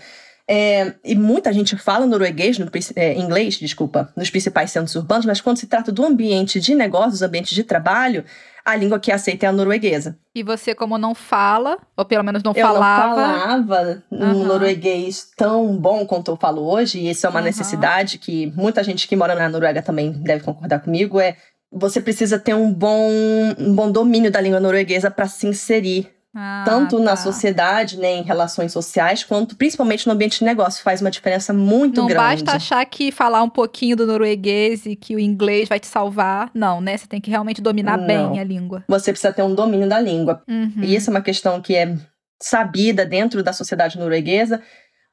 É, e muita gente fala norueguês, no, é, inglês, desculpa, nos principais centros urbanos, mas quando se trata do ambiente de negócios, ambiente de trabalho, a língua que aceita é a norueguesa. E você, como não fala, ou pelo menos não eu falava... Eu não falava uhum. um norueguês tão bom quanto eu falo hoje, e isso é uma uhum. necessidade que muita gente que mora na Noruega também deve concordar comigo, é você precisa ter um bom, um bom domínio da língua norueguesa para se inserir ah, tanto tá. na sociedade, né, em relações sociais, quanto principalmente no ambiente de negócio. Faz uma diferença muito Não grande. Não basta achar que falar um pouquinho do norueguês e que o inglês vai te salvar. Não, né? Você tem que realmente dominar Não. bem a língua. Você precisa ter um domínio da língua. Uhum. E isso é uma questão que é sabida dentro da sociedade norueguesa,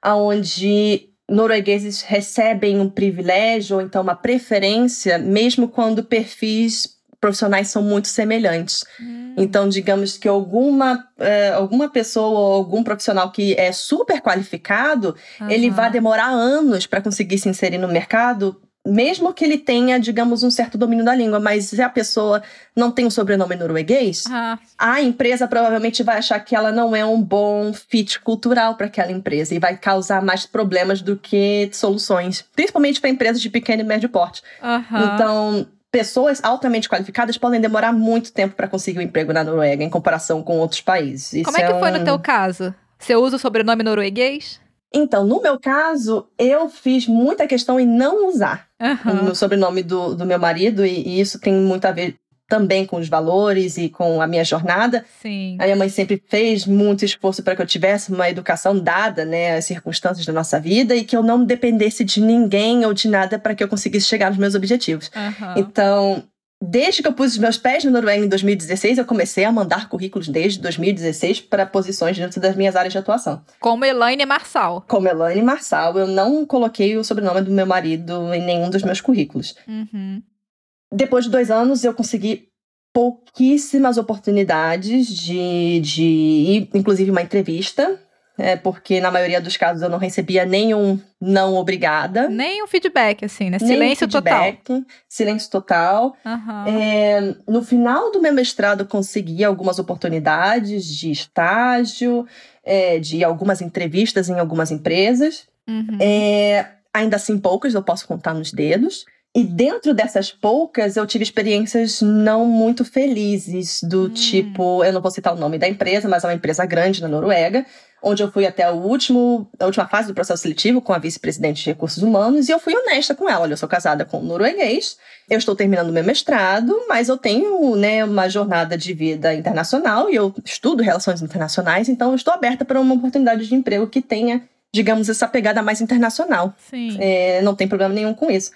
aonde noruegueses recebem um privilégio ou então uma preferência, mesmo quando perfis profissionais são muito semelhantes. Hum. Então, digamos que alguma, é, alguma pessoa ou algum profissional que é super qualificado, uhum. ele vai demorar anos para conseguir se inserir no mercado, mesmo que ele tenha, digamos, um certo domínio da língua, mas se a pessoa não tem um sobrenome norueguês, a empresa provavelmente vai achar que ela não é um bom fit cultural para aquela empresa e vai causar mais problemas do que soluções, principalmente para empresas de pequeno e médio porte. Uhum. Então, pessoas altamente qualificadas podem demorar muito tempo para conseguir um emprego na Noruega em comparação com outros países. Isso Como é que é foi um... no teu caso? Você usa o sobrenome norueguês? Então, no meu caso, eu fiz muita questão em não usar uhum. o sobrenome do, do meu marido, e, e, isso tem muito a ver também com os valores e com a minha jornada. Sim. A minha mãe sempre fez muito esforço para que eu tivesse uma educação dada, né, às circunstâncias da nossa vida e que eu não dependesse de ninguém ou de nada para que eu conseguisse chegar nos meus objetivos. Uhum. Então, Desde que eu pus os meus pés na Noruega em 2016, eu comecei a mandar currículos desde 2016 para posições dentro das minhas áreas de atuação. Como Elaine Marçal. Como Elaine Marçal, eu não coloquei o sobrenome do meu marido em nenhum dos meus currículos. Uhum. Depois de dois anos, eu consegui pouquíssimas oportunidades de, de inclusive uma entrevista, é, porque na maioria dos casos eu não recebia nenhum não obrigada. Nem um feedback, assim, né? Silêncio feedback, total. Silêncio total. Uhum. É, no final do meu mestrado, consegui algumas oportunidades de estágio, é, de algumas entrevistas em algumas empresas. Uhum. É, ainda assim, poucas, eu posso contar nos dedos. E dentro dessas poucas, eu tive experiências não muito felizes, do hum. tipo, eu não vou citar o nome da empresa, mas é uma empresa grande na Noruega, onde eu fui até o último, a última fase do processo seletivo com a vice-presidente de recursos humanos, e eu fui honesta com ela. Olha, eu sou casada com um norueguês, eu estou terminando meu mestrado, mas eu tenho né, uma jornada de vida internacional e eu estudo relações internacionais, então eu estou aberta para uma oportunidade de emprego que tenha, digamos, essa pegada mais internacional. Sim. É, não tem problema nenhum com isso.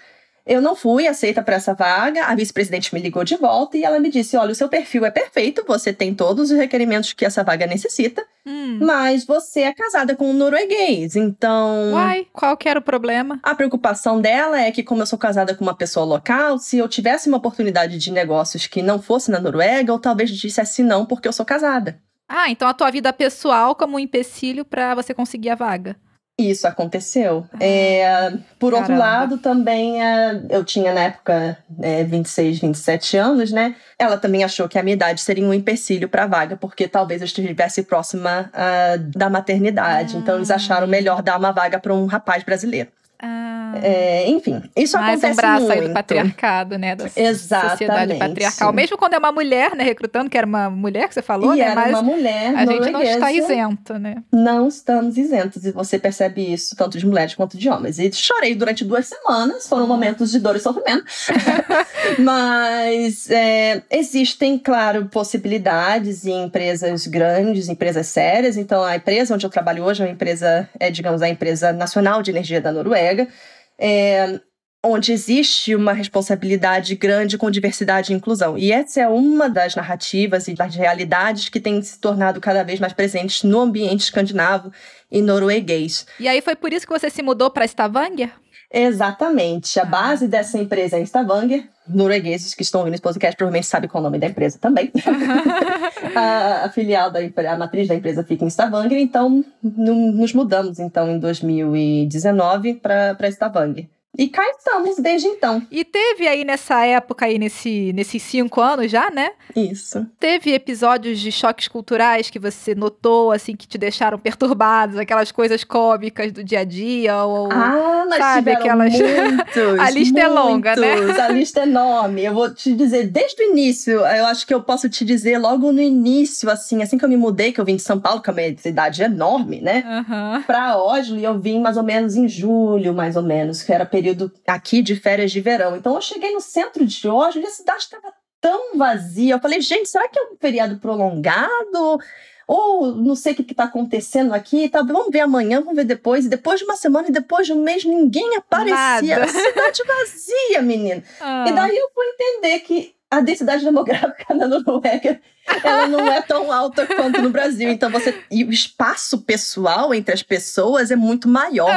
Eu não fui aceita para essa vaga, a vice-presidente me ligou de volta e ela me disse: Olha, o seu perfil é perfeito, você tem todos os requerimentos que essa vaga necessita, hum. mas você é casada com um norueguês, então. Uai, qual que era o problema? A preocupação dela é que, como eu sou casada com uma pessoa local, se eu tivesse uma oportunidade de negócios que não fosse na Noruega, eu talvez dissesse não porque eu sou casada. Ah, então a tua vida pessoal como um empecilho para você conseguir a vaga. Isso aconteceu. Ah, é, por caramba. outro lado, também é, eu tinha na época é, 26, 27 anos, né? Ela também achou que a minha idade seria um empecilho para a vaga, porque talvez eu estivesse próxima uh, da maternidade. Ah. Então eles acharam melhor dar uma vaga para um rapaz brasileiro. Ah. É, enfim, isso Mais acontece um braço muito. aí do patriarcado, né? Da Exatamente. sociedade patriarcal. Mesmo quando é uma mulher, né, recrutando, que era uma mulher que você falou, e né? Era Mas uma mulher a gente não está isento, né? Não estamos isentos, e você percebe isso tanto de mulheres quanto de homens. E chorei durante duas semanas, foram momentos de dor e sofrimento. Mas é, existem, claro, possibilidades em empresas grandes, empresas sérias. Então, a empresa onde eu trabalho hoje é uma empresa, é, digamos, a empresa nacional de energia da Noruega. É, onde existe uma responsabilidade grande com diversidade e inclusão. E essa é uma das narrativas e das realidades que tem se tornado cada vez mais presentes no ambiente escandinavo e norueguês. E aí foi por isso que você se mudou para Stavanger? Exatamente. A Ah. base dessa empresa é em Stavanger. Noruegueses que estão ouvindo esse podcast provavelmente sabem qual é o nome da empresa também. a, filial da a matriz da empresa fica em Stavanger, então nos mudamos então em 2019 para Stavanger. E cá estamos desde então. E teve aí nessa época aí, nesse, nesses cinco anos já, né? Isso. Teve episódios de choques culturais que você notou, assim, que te deixaram perturbados, aquelas coisas cômicas do dia a dia, ou... Ah, mas sabe, aquelas- muitos. A lista é longa, né? muitos. A lista é enorme. Eu vou te dizer, desde o início, eu acho que eu posso te dizer logo no início, assim, assim que eu me mudei, que eu vim de São Paulo, que é uma cidade enorme, né? Aham. Pra Oslo, eu vim mais ou menos em julho, mais ou menos, que era período aqui de férias de verão. Então eu cheguei no centro de Oslo e a cidade estava tão vazia. Eu falei, gente, será que é um feriado prolongado? Ou não sei o que está acontecendo aqui, tá, vamos ver amanhã, vamos ver depois. E depois de uma semana e depois de um mês, ninguém aparecia. Nada. A cidade vazia, menina. Ah. E daí eu fui entender que a densidade demográfica na Noruega ela não é tão alta quanto no Brasil. Então você. E o espaço pessoal entre as pessoas é muito maior.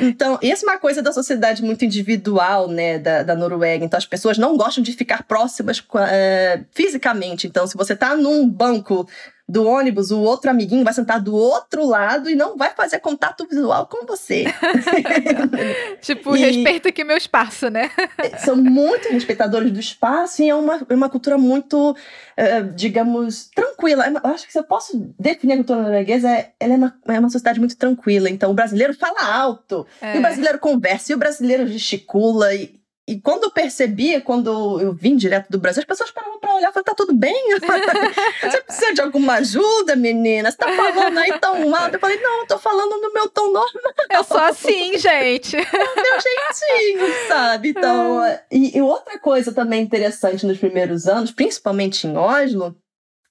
Então, essa é uma coisa da sociedade muito individual, né, da, da Noruega. Então, as pessoas não gostam de ficar próximas eh, fisicamente. Então, se você tá num banco do ônibus, o outro amiguinho vai sentar do outro lado e não vai fazer contato visual com você. Tipo, E- respeita aqui meu espaço, né? São muito respeitadores do espaço e é uma, é uma cultura muito, eh, digamos, tranquila. Eu acho que se eu posso definir a cultura norueguesa, é, ela é uma, é uma sociedade muito tranquila. Então, o brasileiro fala alto, É. e o brasileiro conversa, e o brasileiro gesticula. E, e quando eu percebia, quando eu vim direto do Brasil, as pessoas paravam pra olhar e falavam, tá tudo bem? Você precisa de alguma ajuda, menina? Você tá falando aí tão alto? Eu falei, não, eu tô falando no meu tom normal Eu sou assim, gente. meu jeitinho, sabe? Então, e, e outra coisa também interessante nos primeiros anos, principalmente em Oslo,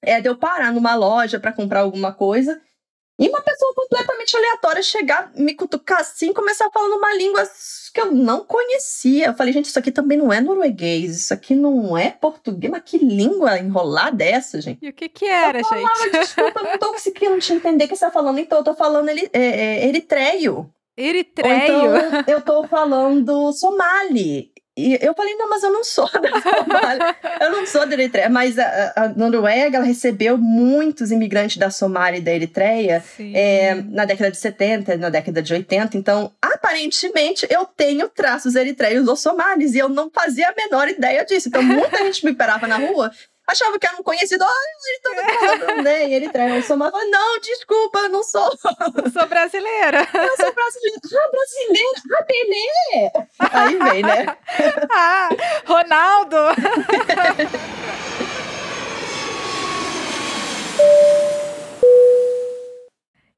é de eu parar numa loja para comprar alguma coisa e uma pessoa completamente aleatória chegar, me cutucar assim, e começar falando uma língua que eu não conhecia. Eu falei, gente, isso aqui também não é norueguês, isso aqui não é português, mas que língua enrolada é essa, gente? E o que que era, eu gente? falava, desculpa, eu não tô conseguindo te entender o que você tá falando, então eu tô falando ele, é, é, eritreio. Ou Eritreio. então eu tô falando somali. E eu falei, não, mas eu não sou da Somália, eu não sou da Eritreia. Mas a, a Noruega, ela recebeu muitos imigrantes da Somália e da Eritreia é, na década de 70, na década de 80. Então, aparentemente, eu tenho traços eritreios ou somalis, e eu não fazia a menor ideia disso. Então, muita gente me parava na rua achava que era um conhecido. Ai, ele tá falando, né? E ele traz um somar. Não, desculpa, eu não sou. Sou brasileira. Eu sou brasileira. Ah, brasileira. Ah, Belê. Aí vem, né? ah, Ronaldo.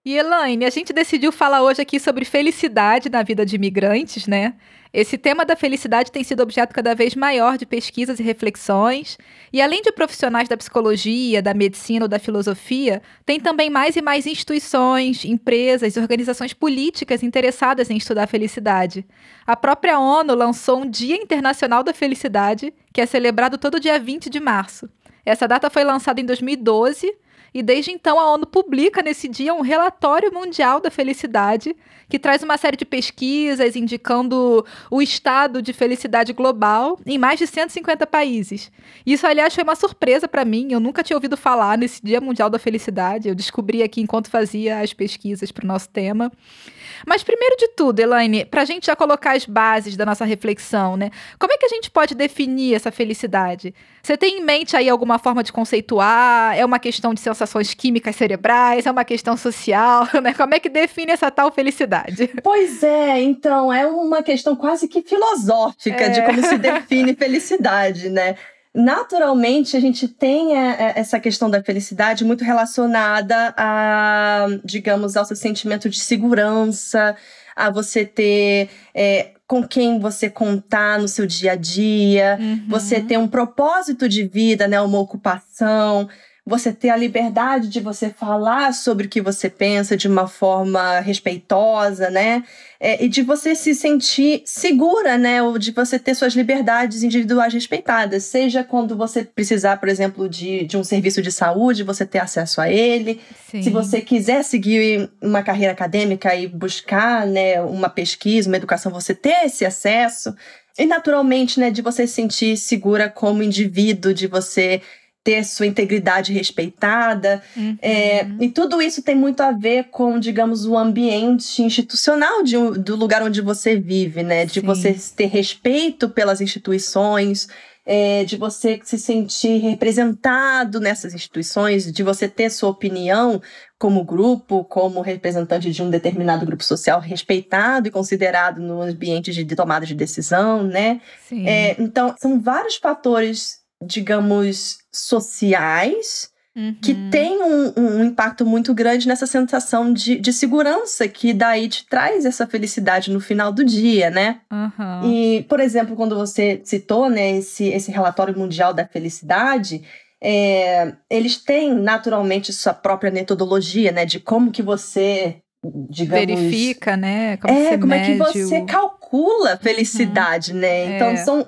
E Elaine, a gente decidiu falar hoje aqui sobre felicidade na vida de imigrantes, né? Esse tema da felicidade tem sido objeto cada vez maior de pesquisas e reflexões, e além de profissionais da psicologia, da medicina ou da filosofia, tem também mais e mais instituições, empresas e organizações políticas interessadas em estudar a felicidade. A própria ONU lançou um Dia Internacional da Felicidade, que é celebrado todo dia 20 de março. Essa data foi lançada em 2012 e desde então a ONU publica nesse dia um relatório mundial da felicidade, que traz uma série de pesquisas indicando o estado de felicidade global em mais de 150 países. Isso, aliás, foi uma surpresa para mim. Eu nunca tinha ouvido falar nesse Dia Mundial da Felicidade. Eu descobri aqui enquanto fazia as pesquisas para o nosso tema. Mas primeiro de tudo, Elaine, para a gente já colocar as bases da nossa reflexão, né? Como é que a gente pode definir essa felicidade? Você tem em mente aí alguma forma de conceituar? É uma questão de químicas cerebrais? É uma questão social? Né? Como é que define essa tal felicidade? Pois é, então é uma questão quase que filosófica é. de como se define felicidade, né? naturalmente a gente tem é, é, essa questão da felicidade muito relacionada a, digamos, ao seu sentimento de segurança, a você ter é, com quem você contar no seu dia a dia, uhum. você ter um propósito de vida, né, uma ocupação você ter a liberdade de você falar sobre o que você pensa de uma forma respeitosa, né? É, e de você se sentir segura, né? Ou de você ter suas liberdades individuais respeitadas. Seja quando você precisar, por exemplo, de, de um serviço de saúde, você ter acesso a ele. Sim. Se você quiser seguir uma carreira acadêmica e buscar né, uma pesquisa, uma educação, você ter esse acesso. E naturalmente, né, de você se sentir segura como indivíduo, de você ter sua integridade respeitada. Uhum. É, e tudo isso tem muito a ver com, digamos, o ambiente institucional de, do lugar onde você vive, né? De Sim. você ter respeito pelas instituições. É, de você se sentir representado nessas instituições, de você ter sua opinião como grupo, como representante de um determinado grupo social respeitado e considerado no ambiente de, de tomada de decisão, né? É, então, são vários fatores digamos, sociais Uhum. que tem um, um, impacto muito grande nessa sensação de, de segurança que daí te traz essa felicidade no final do dia, né? Uhum. E, por exemplo, quando você citou né, esse, esse relatório mundial da felicidade, é, eles têm naturalmente sua própria metodologia, né? De como que você digamos. Verifica, né? Como é, como é que você calcula felicidade, uhum. né? Então, é. são,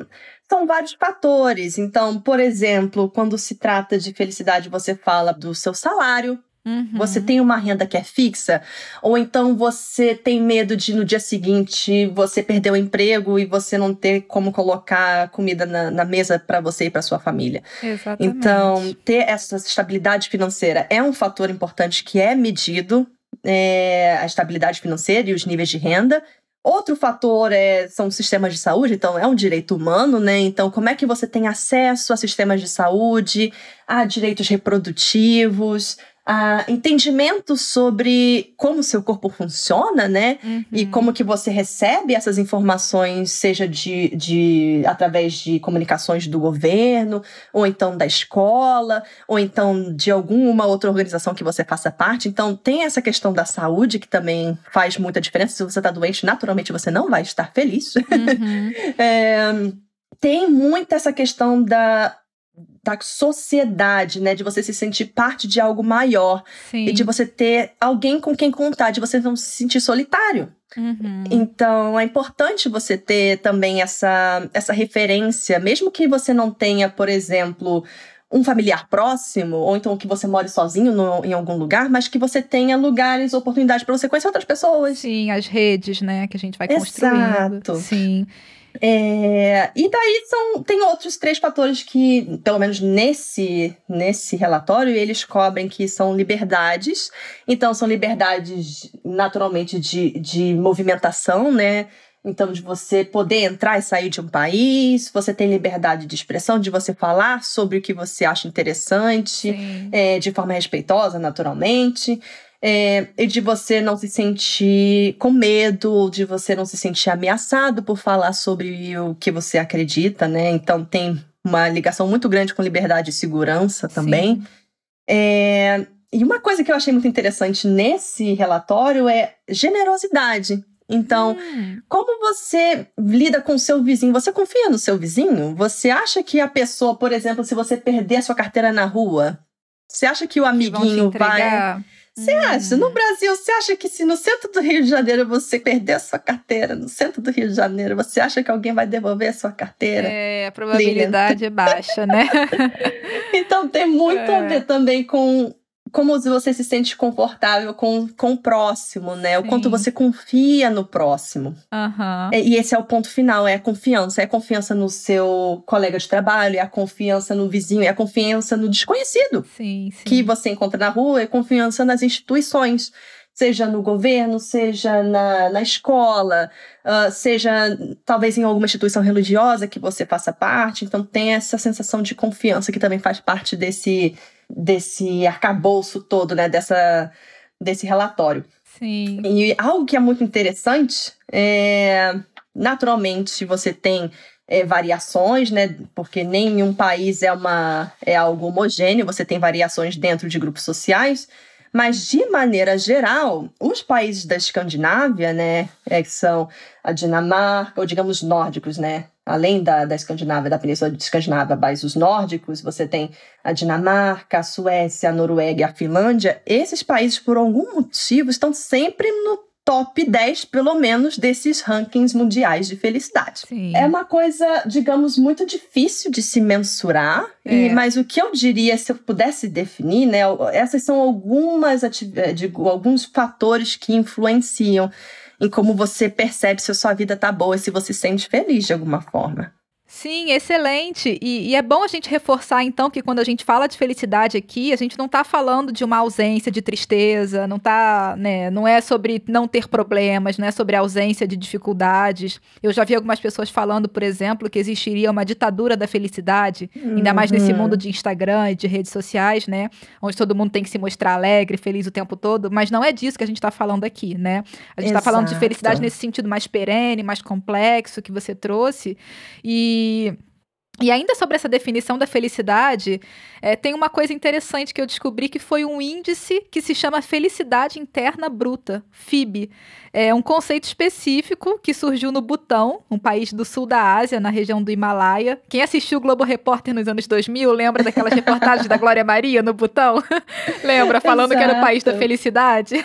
são vários fatores. Então, por exemplo, quando se trata de felicidade, você fala do seu salário. Uhum. Você tem uma renda que é fixa, ou então você tem medo de no dia seguinte você perder o emprego e você não ter como colocar comida na, na mesa para você e para sua família. Exatamente. Então, ter essa estabilidade financeira é um fator importante que é medido, é, a estabilidade financeira e os níveis de renda. Outro fator é, são sistemas de saúde, então é um direito humano, né? Então, como é que você tem acesso a sistemas de saúde, a direitos reprodutivos, uh, entendimento sobre como o seu corpo funciona, né? Uhum. E como que você recebe essas informações, seja de, de através de comunicações do governo, ou então da escola, ou então de alguma outra organização que você faça parte. Então, tem essa questão da saúde que também faz muita diferença. Se você está doente, naturalmente você não vai estar feliz. Uhum. é, tem muito essa questão da da sociedade, né? De você se sentir parte de algo maior. Sim. E de você ter alguém com quem contar, de você não se sentir solitário. Uhum. Então, é importante você ter também essa, essa referência, mesmo que você não tenha, por exemplo, um familiar próximo, ou então que você more sozinho no, em algum lugar, mas que você tenha lugares, oportunidades para você conhecer outras pessoas. Sim, as redes, né, que a gente vai construindo. Exato. Sim. É, e daí são, tem outros três fatores que, pelo menos nesse, nesse relatório, eles cobrem que são liberdades. Então, são liberdades naturalmente de, de movimentação, né? Então, de você poder entrar e sair de um país, você tem liberdade de expressão, de você falar sobre o que você acha interessante, é, de forma respeitosa, naturalmente. É, e de você não se sentir com medo, de você não se sentir ameaçado por falar sobre o que você acredita, né? Então tem uma ligação muito grande com liberdade e segurança também. É, e uma coisa que eu achei muito interessante nesse relatório é generosidade. Então, hum. como você lida com o seu vizinho? Você confia no seu vizinho? Você acha que a pessoa, por exemplo, se você perder a sua carteira na rua, você acha que o amiguinho vai você hum. acha? No Brasil, você acha que se no centro do Rio de Janeiro você perder a sua carteira, no centro do Rio de Janeiro, você acha que alguém vai devolver a sua carteira? É, a probabilidade é baixa, né? então tem muito é. a ver também com como você se sente confortável com, com o próximo, né? Sim. O quanto você confia no próximo. Uhum. E, e esse é o ponto final, é a confiança. É a confiança no seu colega de trabalho, é a confiança no vizinho, é a confiança no desconhecido. Sim, sim. Que você encontra na rua, é confiança nas instituições. Seja no governo, seja na, na escola, uh, seja talvez em alguma instituição religiosa que você faça parte. Então tem essa sensação de confiança que também faz parte desse desse arcabouço todo, né, dessa, desse relatório. Sim. E algo que é muito interessante é, naturalmente, você tem é, variações, né? Porque nenhum país é, uma, é algo homogêneo, você tem variações dentro de grupos sociais. Mas, de maneira geral, os países da Escandinávia, né, é, que são a Dinamarca, ou digamos nórdicos, né, além da, da Escandinávia, da Península de Escandinávia, países nórdicos, você tem a Dinamarca, a Suécia, a Noruega e a Finlândia. Esses países, por algum motivo, estão sempre no top 10, pelo menos, desses rankings mundiais de felicidade. Sim. É uma coisa, digamos, muito difícil de se mensurar, é. e, mas o que eu diria, se eu pudesse definir, né, essas são algumas de, alguns fatores que influenciam em como você percebe se a sua vida tá boa se você se sente feliz de alguma forma. Sim, excelente. E, e, é bom a gente reforçar, então, que quando a gente fala de felicidade aqui, a gente não está falando de uma ausência de tristeza, não tá, né, não é sobre não ter problemas, não é sobre ausência de dificuldades. Eu já vi algumas pessoas falando, por exemplo, que existiria uma ditadura da felicidade, uhum. ainda mais nesse uhum. mundo de Instagram e de redes sociais, né? Onde todo mundo tem que se mostrar alegre, feliz o tempo todo, mas não é disso que a gente está falando aqui, né? A gente está falando de felicidade nesse sentido mais perene, mais complexo que você trouxe. E e ainda sobre essa definição da felicidade, é, tem uma coisa interessante que eu descobri que foi um índice que se chama felicidade interna bruta, FIB. É um conceito específico que surgiu no Butão, um país do sul da Ásia, na região do Himalaia. Quem assistiu o Globo Repórter nos anos 2000 lembra daquelas reportagens da Glória Maria no Butão? lembra? Falando Exato. que era o país da felicidade.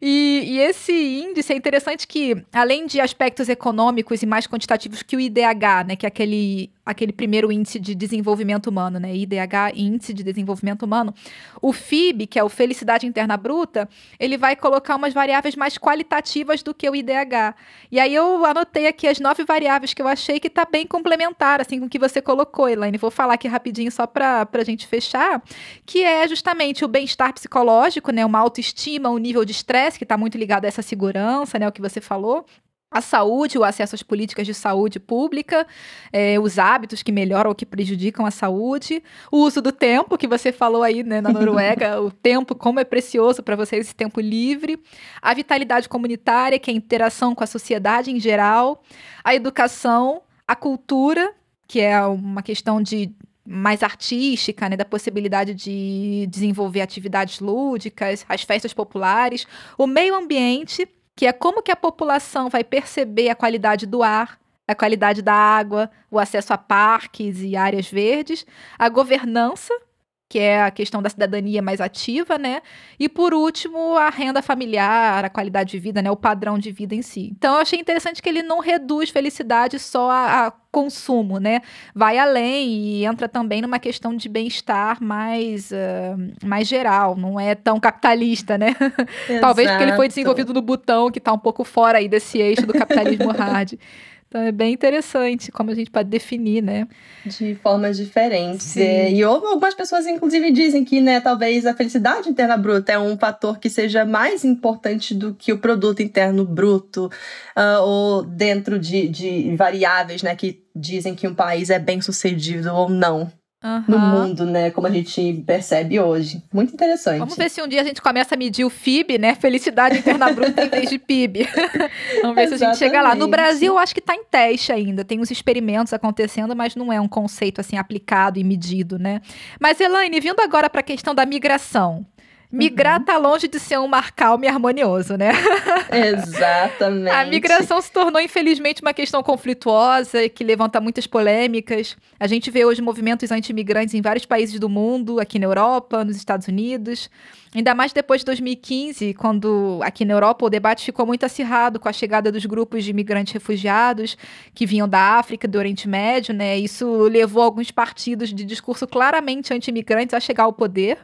E, e esse índice é interessante que, além de aspectos econômicos e mais quantitativos que o IDH, né, que é aquele aquele primeiro índice de desenvolvimento humano, né? IDH, Índice de Desenvolvimento Humano. O FIB, que é o Felicidade Interna Bruta, ele vai colocar umas variáveis mais qualitativas do que o IDH. E aí eu anotei aqui as nove variáveis que eu achei que está bem complementar, assim, com o que você colocou, Elaine. Vou falar aqui rapidinho só para a gente fechar, que é justamente o bem-estar psicológico, né? Uma autoestima, um nível de estresse, que está muito ligado a essa segurança, né? O que você falou a saúde, o acesso às políticas de saúde pública, é, os hábitos que melhoram ou que prejudicam a saúde, o uso do tempo, que você falou aí né, na Noruega, o tempo, como é precioso para vocês esse tempo livre, a vitalidade comunitária, que é a interação com a sociedade em geral, a educação, a cultura, que é uma questão de mais artística, né, da possibilidade de desenvolver atividades lúdicas, as festas populares, o meio ambiente, que é como que a população vai perceber a qualidade do ar, a qualidade da água, o acesso a parques e áreas verdes, a governança, que é a questão da cidadania mais ativa, né? E por último, a renda familiar, a qualidade de vida, né? O padrão de vida em si. Então, eu achei interessante que ele não reduz felicidade só a, a consumo, né? Vai além e entra também numa questão de bem-estar mais, uh, mais geral, não é tão capitalista, né? Talvez porque ele foi desenvolvido no botão que está um pouco fora aí desse eixo do capitalismo hard. Então é bem interessante como a gente pode definir, né? De formas diferentes. É, e algumas pessoas, inclusive, dizem que, né, talvez a felicidade interna bruta é um fator que seja mais importante do que o produto interno bruto, uh, ou dentro de, de variáveis, né, que dizem que um país é bem sucedido ou não uhum. no mundo, né? Como a gente percebe hoje. Muito interessante. Vamos ver se um dia a gente começa a medir o FIB, né? Felicidade interna bruta em vez de PIB. Vamos ver Exatamente. se a gente chega lá. No Brasil, eu acho que está em teste ainda. Tem uns experimentos acontecendo, mas não é um conceito assim aplicado e medido, né? Mas, Elaine, vindo agora para a questão da migração. Migrar uhum. tá longe de ser um mar calmo e harmonioso, né? Exatamente. A migração se tornou, infelizmente, uma questão conflituosa e que levanta muitas polêmicas. A gente vê hoje movimentos anti-imigrantes em vários países do mundo, aqui na Europa, nos Estados Unidos. Ainda mais depois de 2015, quando aqui na Europa o debate ficou muito acirrado com a chegada dos grupos de imigrantes refugiados que vinham da África, do Oriente Médio, né? Isso levou alguns partidos de discurso claramente anti-imigrantes a chegar ao poder.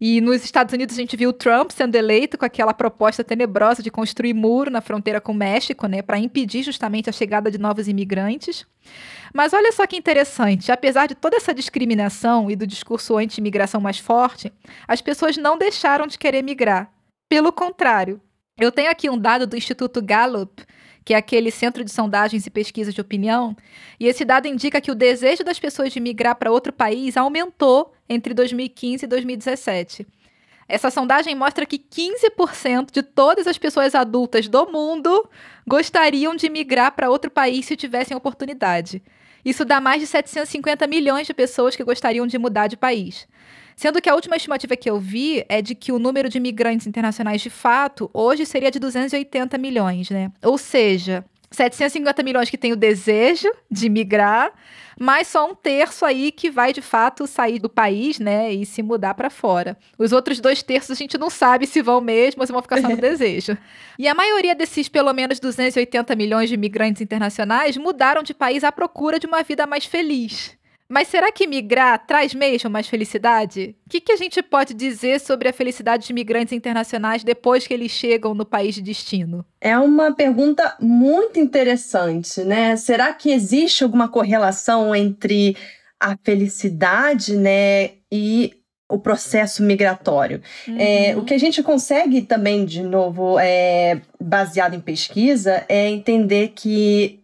E nos Estados Unidos a gente viu Trump sendo eleito com aquela proposta tenebrosa de construir muro na fronteira com o México, né, para impedir justamente a chegada de novos imigrantes. Mas olha só que interessante, apesar de toda essa discriminação e do discurso anti-imigração mais forte, as pessoas não deixaram de querer migrar. Pelo contrário, eu tenho aqui um dado do Instituto Gallup que é aquele centro de sondagens e pesquisas de opinião, e esse dado indica que o desejo das pessoas de migrar para outro país aumentou entre 2015 e 2017. Essa sondagem mostra que 15% de todas as pessoas adultas do mundo gostariam de migrar para outro país se tivessem oportunidade. Isso dá mais de 750 milhões de pessoas que gostariam de mudar de país. Sendo que a última estimativa que eu vi é de que o número de imigrantes internacionais de fato hoje seria de 280 milhões, né? Ou seja, 750 milhões que têm o desejo de migrar, mas só um terço aí que vai de fato sair do país, né, e se mudar para fora. Os outros dois terços a gente não sabe se vão mesmo ou se vão ficar só no desejo. E a maioria desses pelo menos 280 milhões de imigrantes internacionais mudaram de país à procura de uma vida mais feliz. Mas será que migrar traz mesmo mais felicidade? O que, que a gente pode dizer sobre a felicidade de imigrantes internacionais depois que eles chegam no país de destino? É uma pergunta muito interessante, né? Será que existe alguma correlação entre a felicidade, né, e o processo migratório. Uhum. É, o que a gente consegue também, de novo, é, baseado em pesquisa, é entender que,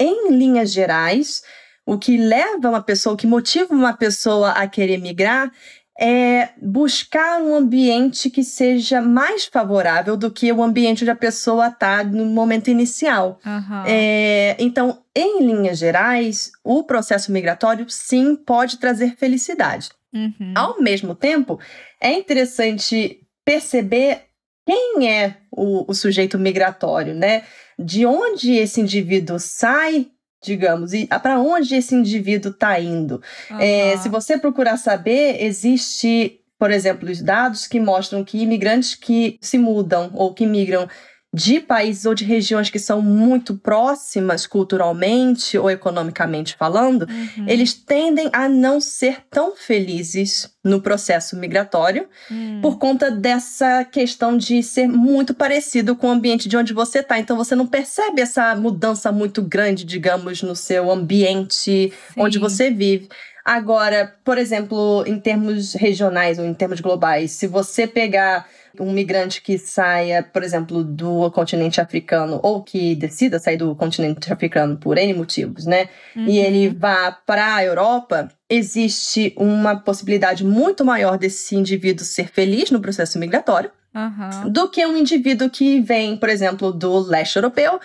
em linhas gerais, o que leva uma pessoa, o que motiva uma pessoa a querer migrar é buscar um ambiente que seja mais favorável do que o ambiente onde a pessoa está no momento inicial. Uhum. É, então, em linhas gerais, o processo migratório sim pode trazer felicidade. Uhum. Ao mesmo tempo, é interessante perceber quem é o, o sujeito migratório, né? De onde esse indivíduo sai digamos, e para onde esse indivíduo está indo. Uhum. É, se você procurar saber, existe, por exemplo, os dados que mostram que imigrantes que se mudam ou que migram de países ou de regiões que são muito próximas culturalmente ou economicamente falando, uhum. eles tendem a não ser tão felizes no processo migratório uhum. por conta dessa questão de ser muito parecido com o ambiente de onde você está. Então você não percebe essa mudança muito grande, digamos, no seu ambiente Sim. onde você vive. Agora, por exemplo, em termos regionais ou em termos globais, se você pegar um migrante que saia, por exemplo, do continente africano ou que decida sair do continente africano por N motivos, né? Uhum. E ele vá para a Europa, existe uma possibilidade muito maior desse indivíduo ser feliz no processo migratório uhum. do que um indivíduo que vem, por exemplo, do leste europeu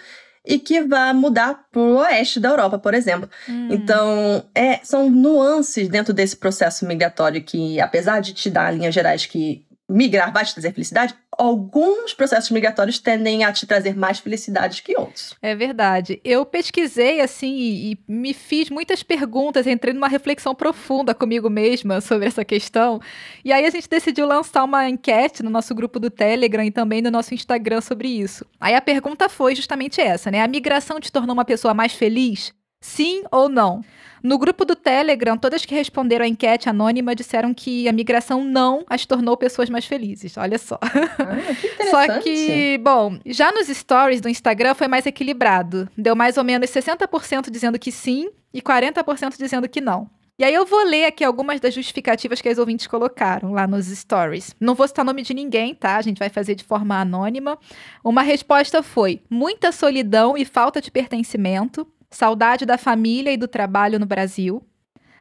e que vai mudar para o oeste da Europa, por exemplo. Hum. Então, é, são nuances dentro desse processo migratório que, apesar de te dar linhas gerais que migrar vai te trazer felicidade, alguns processos migratórios tendem a te trazer mais felicidade que outros. É verdade. Eu pesquisei assim e, e, me fiz muitas perguntas, entrei numa reflexão profunda comigo mesma sobre essa questão. E aí a gente decidiu lançar uma enquete no nosso grupo do Telegram e também no nosso Instagram sobre isso. Aí a pergunta foi justamente essa, né? A migração te tornou uma pessoa mais feliz? Sim ou não? No grupo do Telegram, todas que responderam a enquete anônima disseram que a migração não as tornou pessoas mais felizes. Olha só. Ah, que só que, bom, já nos stories do Instagram foi mais equilibrado. Deu mais ou menos 60% dizendo que sim e 40% dizendo que não. E aí eu vou ler aqui algumas das justificativas que as ouvintes colocaram lá nos stories. Não vou citar nome de ninguém, tá? A gente vai fazer de forma anônima. Uma resposta foi: muita solidão e falta de pertencimento, saudade da família e do trabalho no Brasil.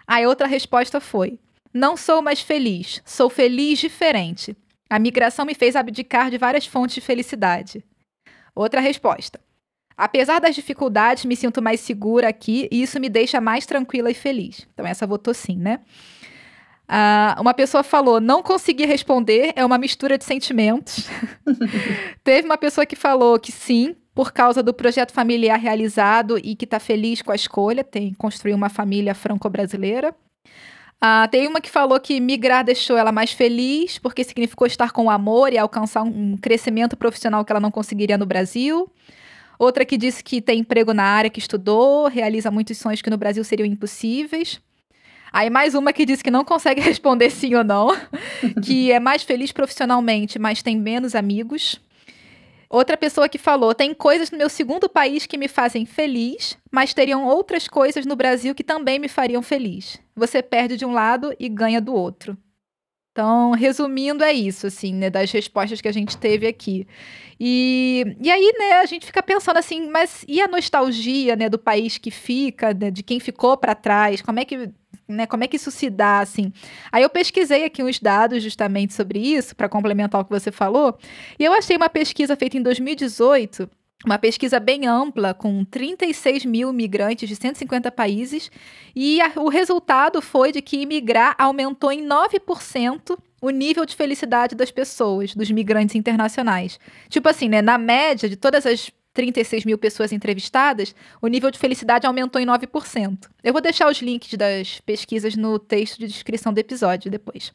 Aí outra resposta foi: não sou mais feliz, sou feliz diferente. A migração me fez abdicar de várias fontes de felicidade. Outra resposta: Apesar das dificuldades, me sinto mais segura aqui e isso me deixa mais tranquila e feliz. Então, essa votou sim, né? Uh, uma pessoa falou: não consegui responder, é uma mistura de sentimentos. Teve uma pessoa que falou que sim, por causa do projeto familiar realizado e que está feliz com a escolha, tem construir uma família franco-brasileira. Uh, tem uma que falou que migrar deixou ela mais feliz, porque significou estar com amor e alcançar um crescimento profissional que ela não conseguiria no Brasil. Outra que disse que tem emprego na área que estudou, realiza muitos sonhos que no Brasil seriam impossíveis. Aí mais uma que disse que não consegue responder sim ou não, que é mais feliz profissionalmente, mas tem menos amigos. Outra pessoa que falou: tem coisas no meu segundo país que me fazem feliz, mas teriam outras coisas no Brasil que também me fariam feliz. Você perde de um lado e ganha do outro. Então, resumindo, é isso, assim, né, das respostas que a gente teve aqui. E, e aí, né, a gente fica pensando assim, mas e a nostalgia, né, do país que fica, né, de quem ficou para trás? Como é que, né, como é que isso se dá, assim? Aí eu pesquisei aqui uns dados justamente sobre isso, para complementar o que você falou, e eu achei uma pesquisa feita em 2018 uma pesquisa bem ampla, com 36 mil migrantes de 150 países, e a, o resultado foi de que imigrar aumentou em 9% o nível de felicidade das pessoas, dos migrantes internacionais. Tipo assim, né? Na média de todas as 36 mil pessoas entrevistadas, o nível de felicidade aumentou em 9%. Eu vou deixar os links das pesquisas no texto de descrição do episódio depois.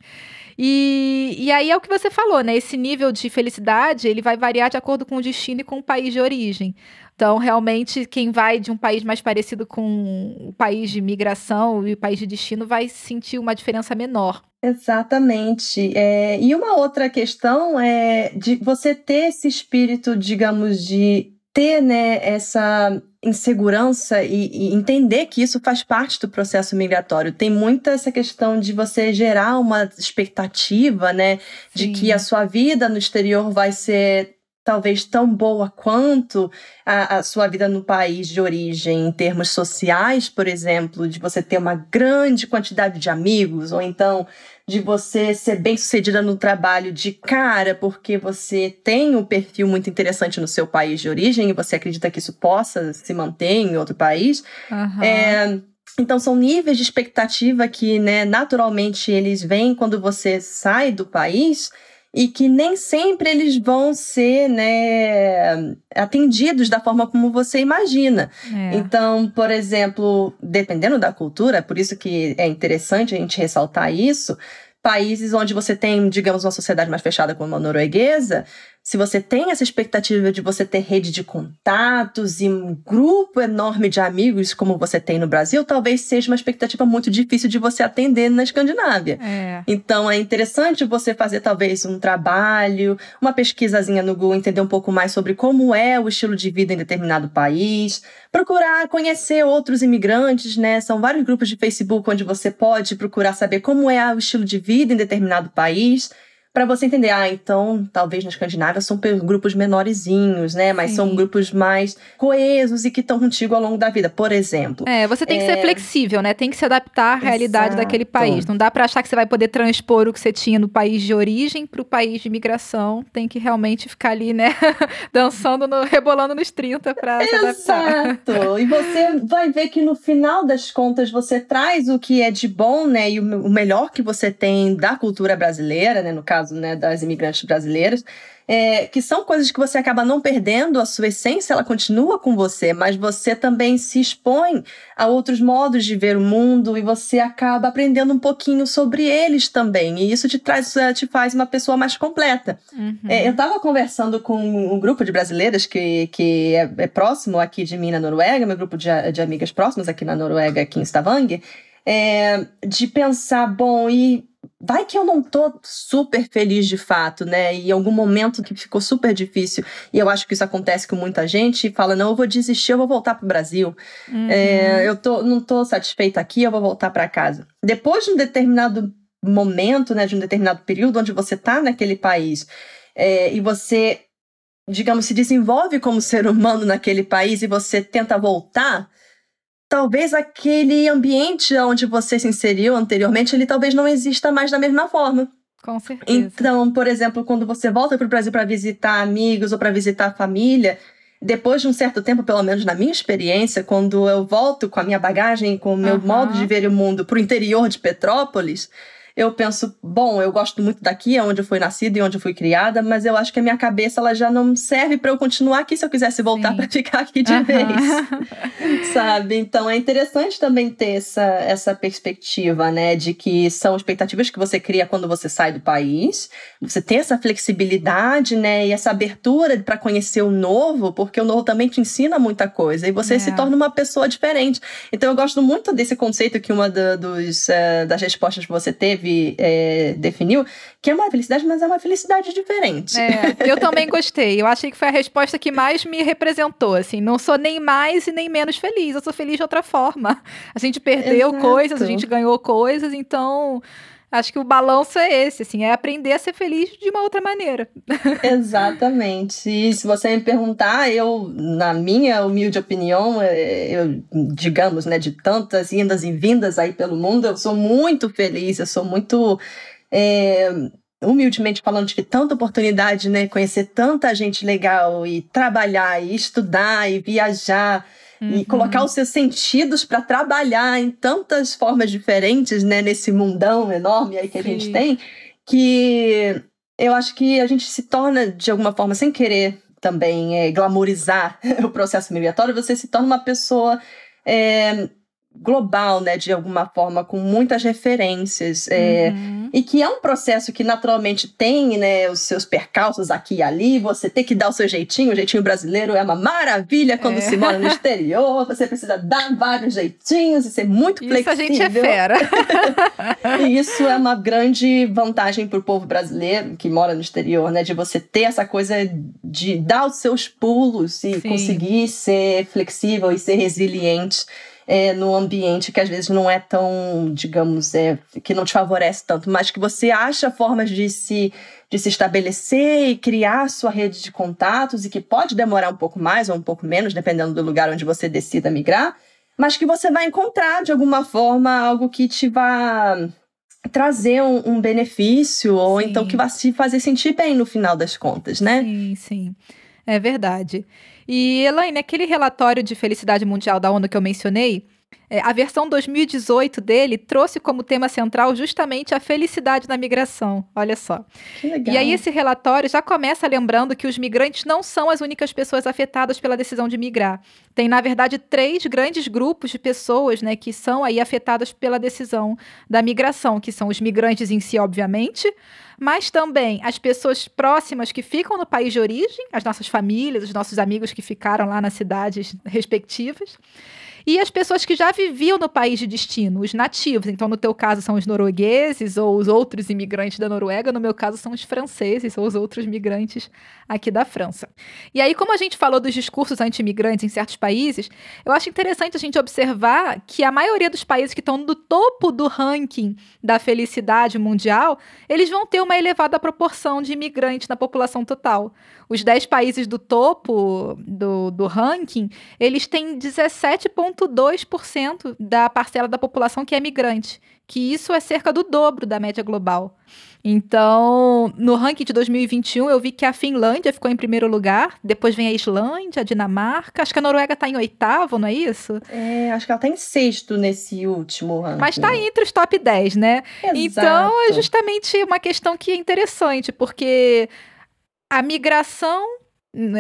E, e aí é o que você falou, né? Esse nível de felicidade, ele vai variar de acordo com o destino e com o país de origem. Então, realmente, quem vai de um país mais parecido com o país de migração e o país de destino vai sentir uma diferença menor. Exatamente. É, e uma outra questão é de você ter esse espírito, digamos, de ter né, essa insegurança e, e, entender que isso faz parte do processo migratório. Tem muita essa questão de você gerar uma expectativa, né, de que a sua vida no exterior vai ser talvez tão boa quanto a, a, sua vida no país de origem, em termos sociais, por exemplo, de você ter uma grande quantidade de amigos, ou então de você ser bem sucedida no trabalho de cara, porque você tem um perfil muito interessante no seu país de origem e você acredita que isso possa se manter em outro país. Uhum. É, então são níveis de expectativa que, né, naturalmente eles vêm quando você sai do país e que nem sempre eles vão ser né, atendidos da forma como você imagina. É. Então, por exemplo, dependendo da cultura, por isso que é interessante a gente ressaltar isso, países onde você tem, digamos, uma sociedade mais fechada como a norueguesa, se você tem essa expectativa de você ter rede de contatos e um grupo enorme de amigos como você tem no Brasil, talvez seja uma expectativa muito difícil de você atender na Escandinávia. É. Então é interessante você fazer talvez um trabalho, uma pesquisazinha no Google, entender um pouco mais sobre como é o estilo de vida em determinado país, procurar conhecer outros imigrantes, né? São vários grupos de Facebook onde você pode procurar saber como é o estilo de vida em determinado país para você entender, ah, então talvez na Escandinávia são grupos menorzinhos, né? Mas Sim. são grupos mais coesos e que estão contigo ao longo da vida, por exemplo. É, você tem que é... ser flexível, né? Tem que se adaptar à realidade Exato. daquele país. Não dá para achar que você vai poder transpor o que você tinha no país de origem para o país de imigração. Tem que realmente ficar ali, né? Dançando, no, rebolando nos 30 para se adaptar. Exato. E você vai ver que no final das contas você traz o que é de bom, né? E o melhor que você tem da cultura brasileira, né? No caso caso, né, das imigrantes brasileiras, é, que são coisas que você acaba não perdendo, a sua essência ela continua com você, mas você também se expõe a outros modos de ver o mundo e você acaba aprendendo um pouquinho sobre eles também. E isso te traz, eh, te faz uma pessoa mais completa. Uhum. É, eu estava conversando com um grupo de brasileiras que, que é, é, próximo aqui de mim na Noruega, meu grupo de, de amigas próximas aqui na Noruega, aqui em Stavanger, é, de pensar, bom, e vai que eu não tô super feliz de fato, né? E em algum momento que ficou super difícil, e eu acho que isso acontece com muita gente, e fala, não, eu vou desistir, eu vou voltar pro Brasil. Uhum. É, eu tô, não tô satisfeita aqui, eu vou voltar para casa. Depois de um determinado momento, né, de um determinado período onde você tá naquele país, é, e você, digamos, se desenvolve como ser humano naquele país e você tenta voltar, talvez aquele ambiente onde você se inseriu anteriormente, ele talvez não exista mais da mesma forma. Com certeza. Então, por exemplo, quando você volta para o Brasil para visitar amigos ou para visitar a família, depois de um certo tempo, pelo menos na minha experiência, quando eu volto com a minha bagagem, com o meu uhum. modo de ver o mundo para o interior de Petrópolis, eu penso, bom, eu gosto muito daqui, é onde eu fui nascida e onde eu fui criada, mas eu acho que a minha cabeça ela já não serve para eu continuar aqui se eu quisesse voltar para ficar aqui de uhum. vez. Sabe? Então é interessante também ter essa, essa perspectiva, né, de que são expectativas que você cria quando você sai do país. Você tem essa flexibilidade, né, e essa abertura para conhecer o novo, porque o novo também te ensina muita coisa e você é. se torna uma pessoa diferente. Então eu gosto muito desse conceito que uma da, dos, uh, das respostas que você teve é, definiu, que é uma felicidade, mas é uma felicidade diferente. É, eu também gostei. Eu achei que foi a resposta que mais me representou. Assim, não sou nem mais e nem menos feliz. Eu sou feliz de outra forma. A gente perdeu Exato. coisas, a gente ganhou coisas, então acho que o balanço é esse, assim, é aprender a ser feliz de uma outra maneira. Exatamente. E se você me perguntar, eu, na minha humilde opinião, é, eu, digamos, né, de tantas indas e vindas aí pelo mundo, eu sou muito feliz, eu sou muito. É, humildemente falando, tive tanta oportunidade, né, conhecer tanta gente legal e trabalhar e estudar e viajar uhum. e colocar os seus sentidos para trabalhar em tantas formas diferentes, né, nesse mundão enorme aí que Sim. a gente tem, que eu acho que a gente se torna, de alguma forma, sem querer também é, glamorizar o processo migratório, você se torna uma pessoa é, global, né, de alguma forma, com muitas referências. É, uhum. E que é um processo que naturalmente tem né, os seus percalços aqui e ali, você tem que dar o seu jeitinho, o jeitinho brasileiro é uma maravilha quando é. se mora no exterior, você precisa dar vários jeitinhos e ser muito isso flexível. Isso a gente é fera. e isso é uma grande vantagem para o povo brasileiro que mora no exterior, né, de você ter essa coisa de dar os seus pulos e Sim. conseguir ser flexível e ser resiliente é, no ambiente que às vezes não é tão, digamos, é, que não te favorece tanto, mas que você acha formas de se, de se estabelecer e criar sua rede de contatos e que pode demorar um pouco mais ou um pouco menos, dependendo do lugar onde você decida migrar, mas que você vai encontrar de alguma forma algo que te vá trazer um, um benefício ou sim. então que vai te fazer sentir bem no final das contas, né? Sim, sim. É verdade. E, Elaine, aquele relatório de felicidade mundial da ONU que eu mencionei, a versão 2018 dele trouxe como tema central justamente a felicidade na migração. Olha só. Que legal. E aí, esse relatório já começa lembrando que os migrantes não são as únicas pessoas afetadas pela decisão de migrar. Tem, na verdade, três grandes grupos de pessoas né, que são aí afetadas pela decisão da migração, que são os migrantes em si, obviamente, mas também as pessoas próximas que ficam no país de origem, as nossas famílias, os nossos amigos que ficaram lá nas cidades respectivas e as pessoas que já viviam no país de destino, os nativos. Então, no teu caso, são os noruegueses ou os outros imigrantes da Noruega, no meu caso, são os franceses ou os outros migrantes aqui da França. E aí, como a gente falou dos discursos anti-imigrantes em certos países, eu acho interessante a gente observar que a maioria dos países que estão no topo do ranking da felicidade mundial, eles vão ter uma elevada proporção de imigrantes na população total. Os 10 países do topo do, do ranking, eles têm 17,2% da parcela da população que é migrante que isso é cerca do dobro da média global. Então, no ranking de 2021, eu vi que a Finlândia ficou em primeiro lugar, depois vem a Islândia, a Dinamarca, acho que a Noruega está em oitavo, não é isso? É, acho que ela está em sexto nesse último ranking. Mas está entre os top 10, né? Exato. Então, é justamente uma questão que é interessante, porque a migração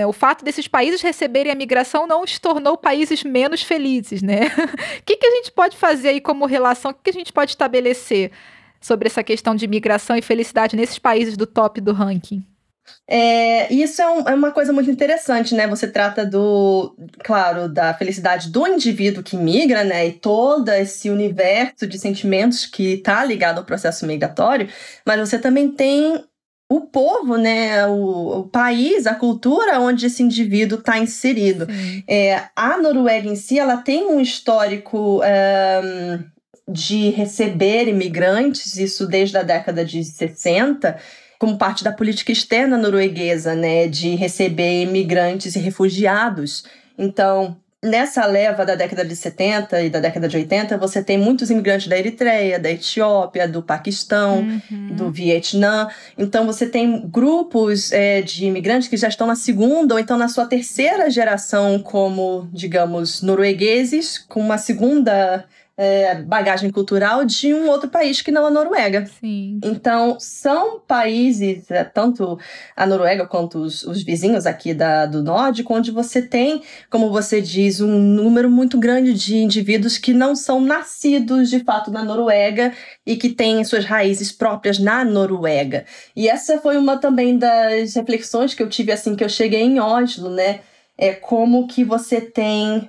o fato desses países receberem a migração não os tornou países menos felizes, né? O que, que a gente pode fazer aí como relação? O que, que a gente pode estabelecer sobre essa questão de migração e felicidade nesses países do top do ranking? É, isso é, um, é, uma coisa muito interessante, né? Você trata do, claro, da felicidade do indivíduo que migra, né? E todo esse universo de sentimentos que está ligado ao processo migratório, mas você também tem o povo, né, o, o, país, a cultura onde esse indivíduo está inserido. É, a Noruega em si, ela tem um histórico um, de receber imigrantes, isso desde a década de 60, como parte da política externa norueguesa, né, de receber imigrantes e refugiados. Então, nessa leva da década de 70 e da década de 80, você tem muitos imigrantes da Eritreia, da Etiópia, do Paquistão, uhum. do Vietnã. Então, você tem grupos é, de imigrantes que já estão na segunda ou então na sua terceira geração como, digamos, noruegueses, com uma segunda é, bagagem cultural de um outro país que não a Noruega. Sim. Então, são países, é, tanto a Noruega quanto os, os vizinhos aqui da, do Nórdico, onde você tem, como você diz, um número muito grande de indivíduos que não são nascidos de fato na Noruega e que têm suas raízes próprias na Noruega. E essa foi uma também das reflexões que eu tive assim que eu cheguei em Oslo, né? É como que você tem.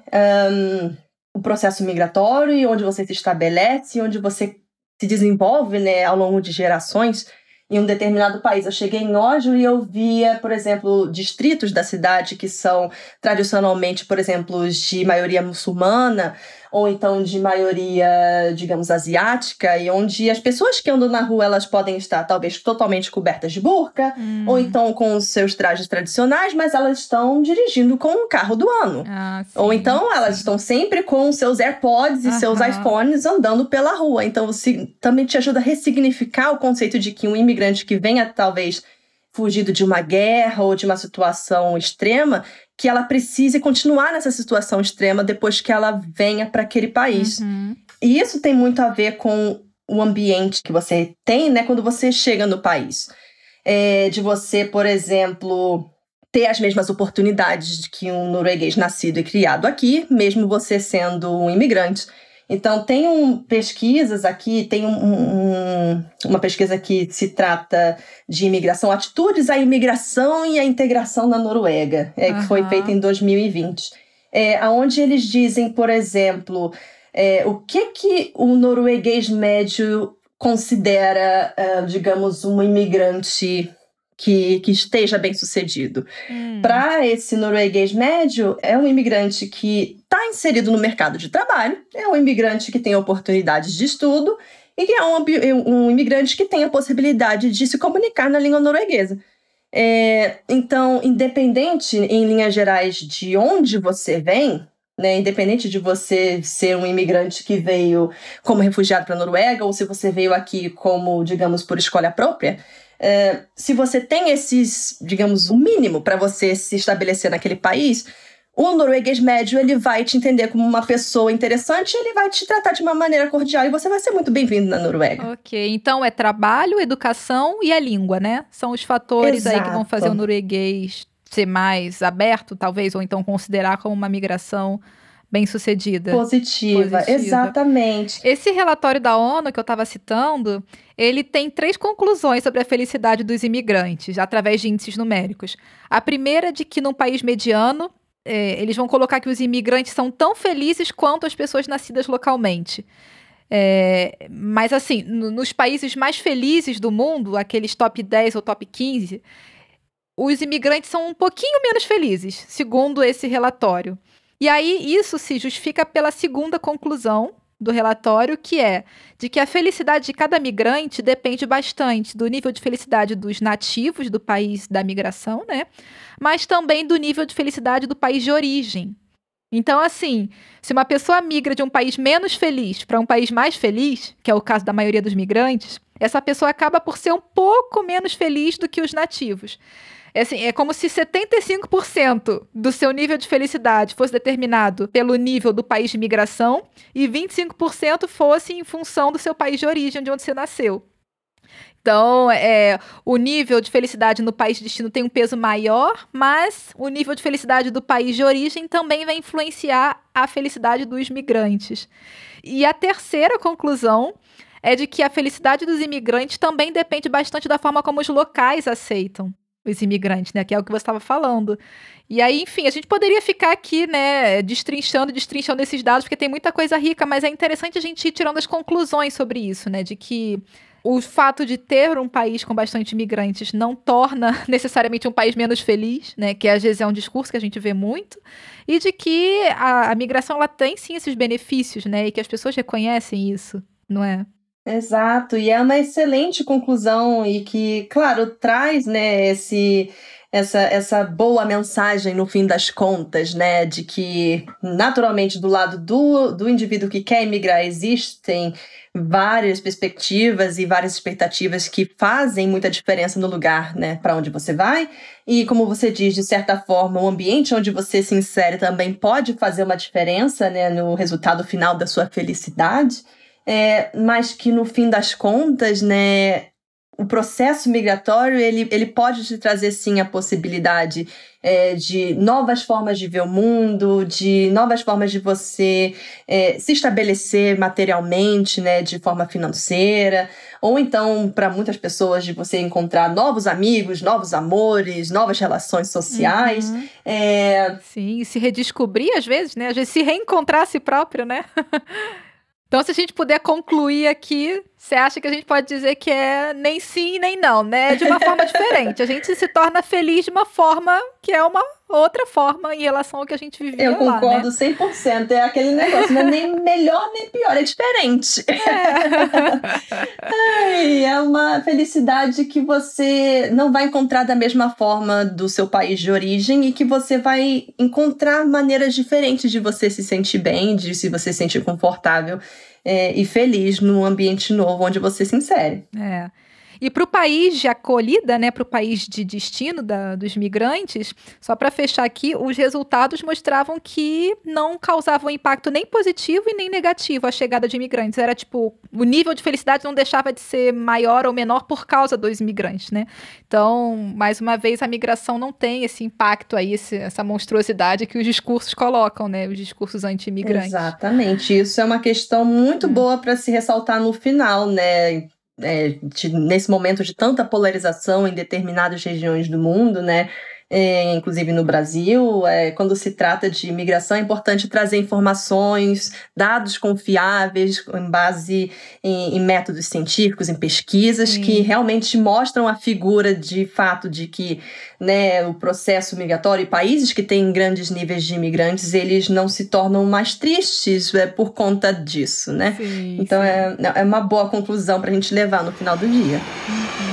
Um, o processo migratório, onde você se estabelece, onde você se desenvolve né, ao longo de gerações em um determinado país. Eu cheguei em Oslo e eu via, por exemplo, distritos da cidade que são tradicionalmente, por exemplo, de maioria muçulmana, ou então de maioria, digamos, asiática, e onde as pessoas que andam na rua elas podem estar talvez totalmente cobertas de burca, hum. ou então com os seus trajes tradicionais, mas elas estão dirigindo com o carro do ano. Ah, sim, ou então elas estão sempre com seus AirPods e Aham. seus iPhones andando pela rua. Então você também te ajuda a ressignificar o conceito de que um imigrante que venha talvez fugido de uma guerra ou de uma situação extrema, que ela precise continuar nessa situação extrema depois que ela venha para aquele país. Uhum. E isso tem muito a ver com o ambiente que você tem, né, quando você chega no país. É, de você, por exemplo, ter as mesmas oportunidades que um norueguês nascido e criado aqui, mesmo você sendo um imigrante. Então, tem um, pesquisas aqui, tem um, um, uma pesquisa que se trata de imigração, atitudes à imigração e à integração na Noruega, é, uhum. que foi feita em 2020. É, onde eles dizem, por exemplo, é, o que, que o norueguês médio considera, uh, digamos, um imigrante que, que esteja bem sucedido. Hum. Para esse norueguês médio, é um imigrante que está inserido no mercado de trabalho, é um imigrante que tem oportunidades de estudo e que é um, um imigrante que tem a possibilidade de se comunicar na língua norueguesa. É, então, independente, em linhas gerais, de onde você vem, né, independente de você ser um imigrante que veio como refugiado para a Noruega ou se você veio aqui como, digamos, por escolha própria, é, se você tem esses, digamos, o mínimo para você se estabelecer naquele país, o norueguês médio ele vai te entender como uma pessoa interessante, ele vai te tratar de uma maneira cordial e você vai ser muito bem-vindo na Noruega. Ok, então é trabalho, educação e a língua, né? São os fatores Exato. aí que vão fazer o norueguês ser mais aberto, talvez, ou então considerar como uma migração bem sucedida. Positiva, Positiva, exatamente. Esse relatório da ONU que eu estava citando, ele tem três conclusões sobre a felicidade dos imigrantes, através de índices numéricos. A primeira é de que num país mediano, é, eles vão colocar que os imigrantes são tão felizes quanto as pessoas nascidas localmente. É, mas assim, no, nos países mais felizes do mundo, aqueles top 10 ou top 15, os imigrantes são um pouquinho menos felizes, segundo esse relatório. E aí isso se justifica pela segunda conclusão do relatório, que é de que a felicidade de cada migrante depende bastante do nível de felicidade dos nativos do país da migração, né? Mas também do nível de felicidade do país de origem. Então, assim, se uma pessoa migra de um país menos feliz para um país mais feliz, que é o caso da maioria dos migrantes, essa pessoa acaba por ser um pouco menos feliz do que os nativos. É, assim, é como se 75% do seu nível de felicidade fosse determinado pelo nível do país de migração e 25% fosse em função do seu país de origem, de onde você nasceu. Então, é, o nível de felicidade no país de destino tem um peso maior, mas o nível de felicidade do país de origem também vai influenciar a felicidade dos migrantes. E a terceira conclusão é de que a felicidade dos imigrantes também depende bastante da forma como os locais aceitam os imigrantes, né? Que é o que você estava falando. E aí, enfim, a gente poderia ficar aqui, né, destrinchando, destrinchando esses dados, porque tem muita coisa rica, mas é interessante a gente ir tirando as conclusões sobre isso, né? De que o fato de ter um país com bastante imigrantes não torna necessariamente um país menos feliz, né? Que às vezes é um discurso que a gente vê muito, e de que a, a migração ela tem sim esses benefícios, né? E que as pessoas reconhecem isso, não é? Exato, e é uma excelente conclusão e que, claro, traz, né, esse essa, essa boa mensagem no fim das contas, né? De que, naturalmente, do lado do, do indivíduo que quer emigrar, existem várias perspectivas e várias expectativas que fazem muita diferença no lugar, né, para onde você vai. E como você diz, de certa forma, o ambiente onde você se insere também pode fazer uma diferença, né, no resultado final da sua felicidade. É, mas que no fim das contas, né, o processo migratório ele, ele pode te trazer sim a possibilidade é, de novas formas de ver o mundo, de novas formas de você é, se estabelecer materialmente, né, de forma financeira, ou então para muitas pessoas de você encontrar novos amigos, novos amores, novas relações sociais. Uhum. É... Sim, se redescobrir às vezes, né, às vezes se reencontrar a si próprio, né? Então, se a gente puder concluir aqui, você acha que a gente pode dizer que é nem sim nem não, né? De uma forma diferente. A gente se torna feliz de uma forma que é uma outra forma em relação ao que a gente vivia Eu concordo lá, né? 100%. É aquele negócio, não é nem melhor nem pior, é diferente. É. é uma felicidade que você não vai encontrar da mesma forma do seu país de origem e que você vai encontrar maneiras diferentes de você se sentir bem, de se você se sentir confortável é, e feliz no ambiente novo onde você se insere. É. E para o país de acolhida, né, para o país de destino da, dos migrantes, só para fechar aqui, os resultados mostravam que não causavam impacto nem positivo e nem negativo a chegada de imigrantes. Era tipo, o nível de felicidade não deixava de ser maior ou menor por causa dos imigrantes, né? Então, mais uma vez, a migração não tem esse impacto aí, esse, essa monstruosidade que os discursos colocam, né? Os discursos anti-imigrantes. Exatamente. Isso é uma questão muito hum. boa para se ressaltar no final, né? É, de, nesse momento de tanta polarização em determinadas regiões do mundo, né? É, inclusive no Brasil, é, quando se trata de imigração, é importante trazer informações, dados confiáveis, em base em, em métodos científicos, em pesquisas, Sim. que realmente mostram a figura de fato de que né, o processo migratório e países que têm grandes níveis de imigrantes, eles não se tornam mais tristes é, por conta disso, né? Sim, então sim. É, é uma boa conclusão para a gente levar no final do dia. Uhum.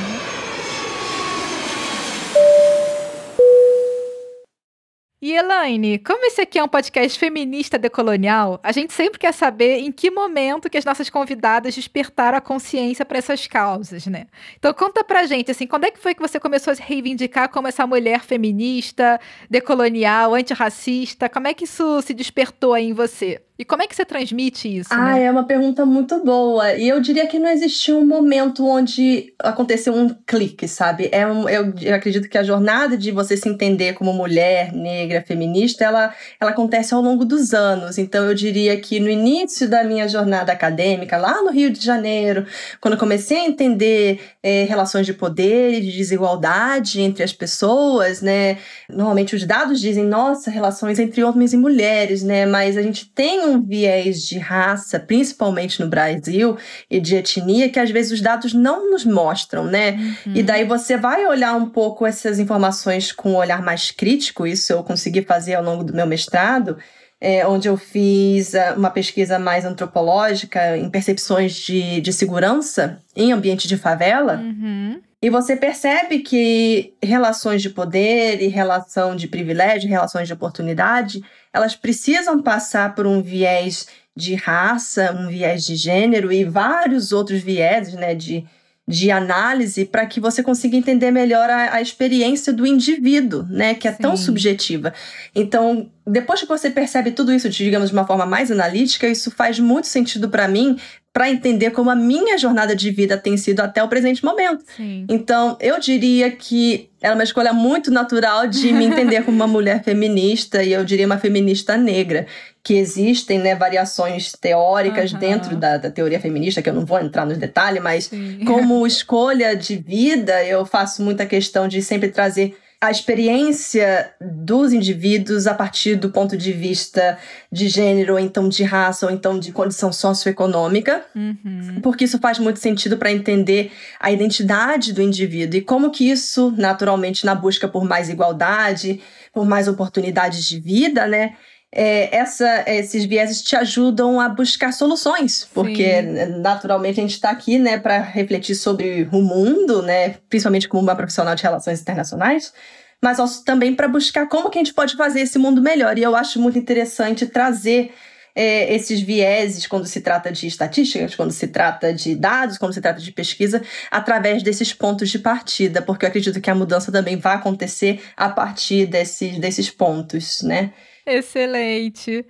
E Elaine, como esse aqui é um podcast feminista decolonial, a gente sempre quer saber em que momento que as nossas convidadas despertaram a consciência para essas causas, né? Então conta pra gente, assim, quando é que foi que você começou a se reivindicar como essa mulher feminista, decolonial, antirracista? Como é que isso se despertou aí em você? E como é que você transmite isso? Ah, né? é uma pergunta muito boa. E eu diria que não existiu um momento onde aconteceu um clique, sabe? É um, eu, eu acredito que a jornada de você se entender como mulher negra, feminista, ela, ela acontece ao longo dos anos. Então eu diria que no início da minha jornada acadêmica, lá no Rio de Janeiro, quando eu comecei a entender é, relações de poder e de desigualdade entre as pessoas, né? Normalmente os dados dizem, nossa, relações entre homens e mulheres, né? Mas a gente tem um viés de raça, principalmente no Brasil, e de etnia, que às vezes os dados não nos mostram, né? Uhum. E daí você vai olhar um pouco essas informações com um olhar mais crítico, isso eu consegui fazer ao longo do meu mestrado, é, onde eu fiz ah, uma pesquisa mais antropológica em percepções de, de segurança em ambiente de favela. Uhum. E você percebe que relações de poder e relação de privilégio, relações de oportunidade, elas precisam passar por um viés de raça, um viés de gênero e vários outros vieses, né, de, de análise para que você consiga entender melhor a, a, experiência do indivíduo, né, que é Sim. tão subjetiva. Então, depois que você percebe tudo isso, digamos, de uma forma mais analítica, isso faz muito sentido para mim para entender como a minha jornada de vida tem sido até o presente momento. Sim. Então, eu diria que é uma escolha muito natural de me entender como uma mulher feminista e eu diria uma feminista negra, que existem né, variações teóricas uhum. dentro da, da, teoria feminista, que eu não vou entrar nos detalhes, mas Sim. como escolha de vida, eu faço muita questão de sempre trazer a experiência dos indivíduos a partir do ponto de vista de gênero, ou então de raça, ou então de condição socioeconômica, uhum. porque isso faz muito sentido para entender a identidade do indivíduo e como que isso, naturalmente, na busca por mais igualdade, por mais oportunidades de vida, né? É, essa, esses vieses te ajudam a buscar soluções, porque Sim. naturalmente a gente está aqui né, para refletir sobre o mundo, né, principalmente como uma profissional de relações internacionais, mas também para buscar como que a gente pode fazer esse mundo melhor. E eu acho muito interessante trazer é, esses vieses quando se trata de estatísticas, quando se trata de dados, quando se trata de pesquisa, através desses pontos de partida, porque eu acredito que a mudança também vai acontecer a partir desses, desses pontos, né? Excelente.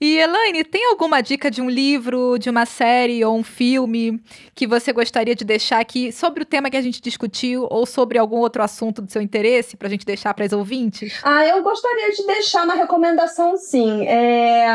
E Elaine, tem alguma dica de um livro, de uma série ou um filme que você gostaria de deixar aqui sobre o tema que a gente discutiu ou sobre algum outro assunto do seu interesse para a gente deixar para as ouvintes? Ah, eu gostaria de deixar uma recomendação, sim. É...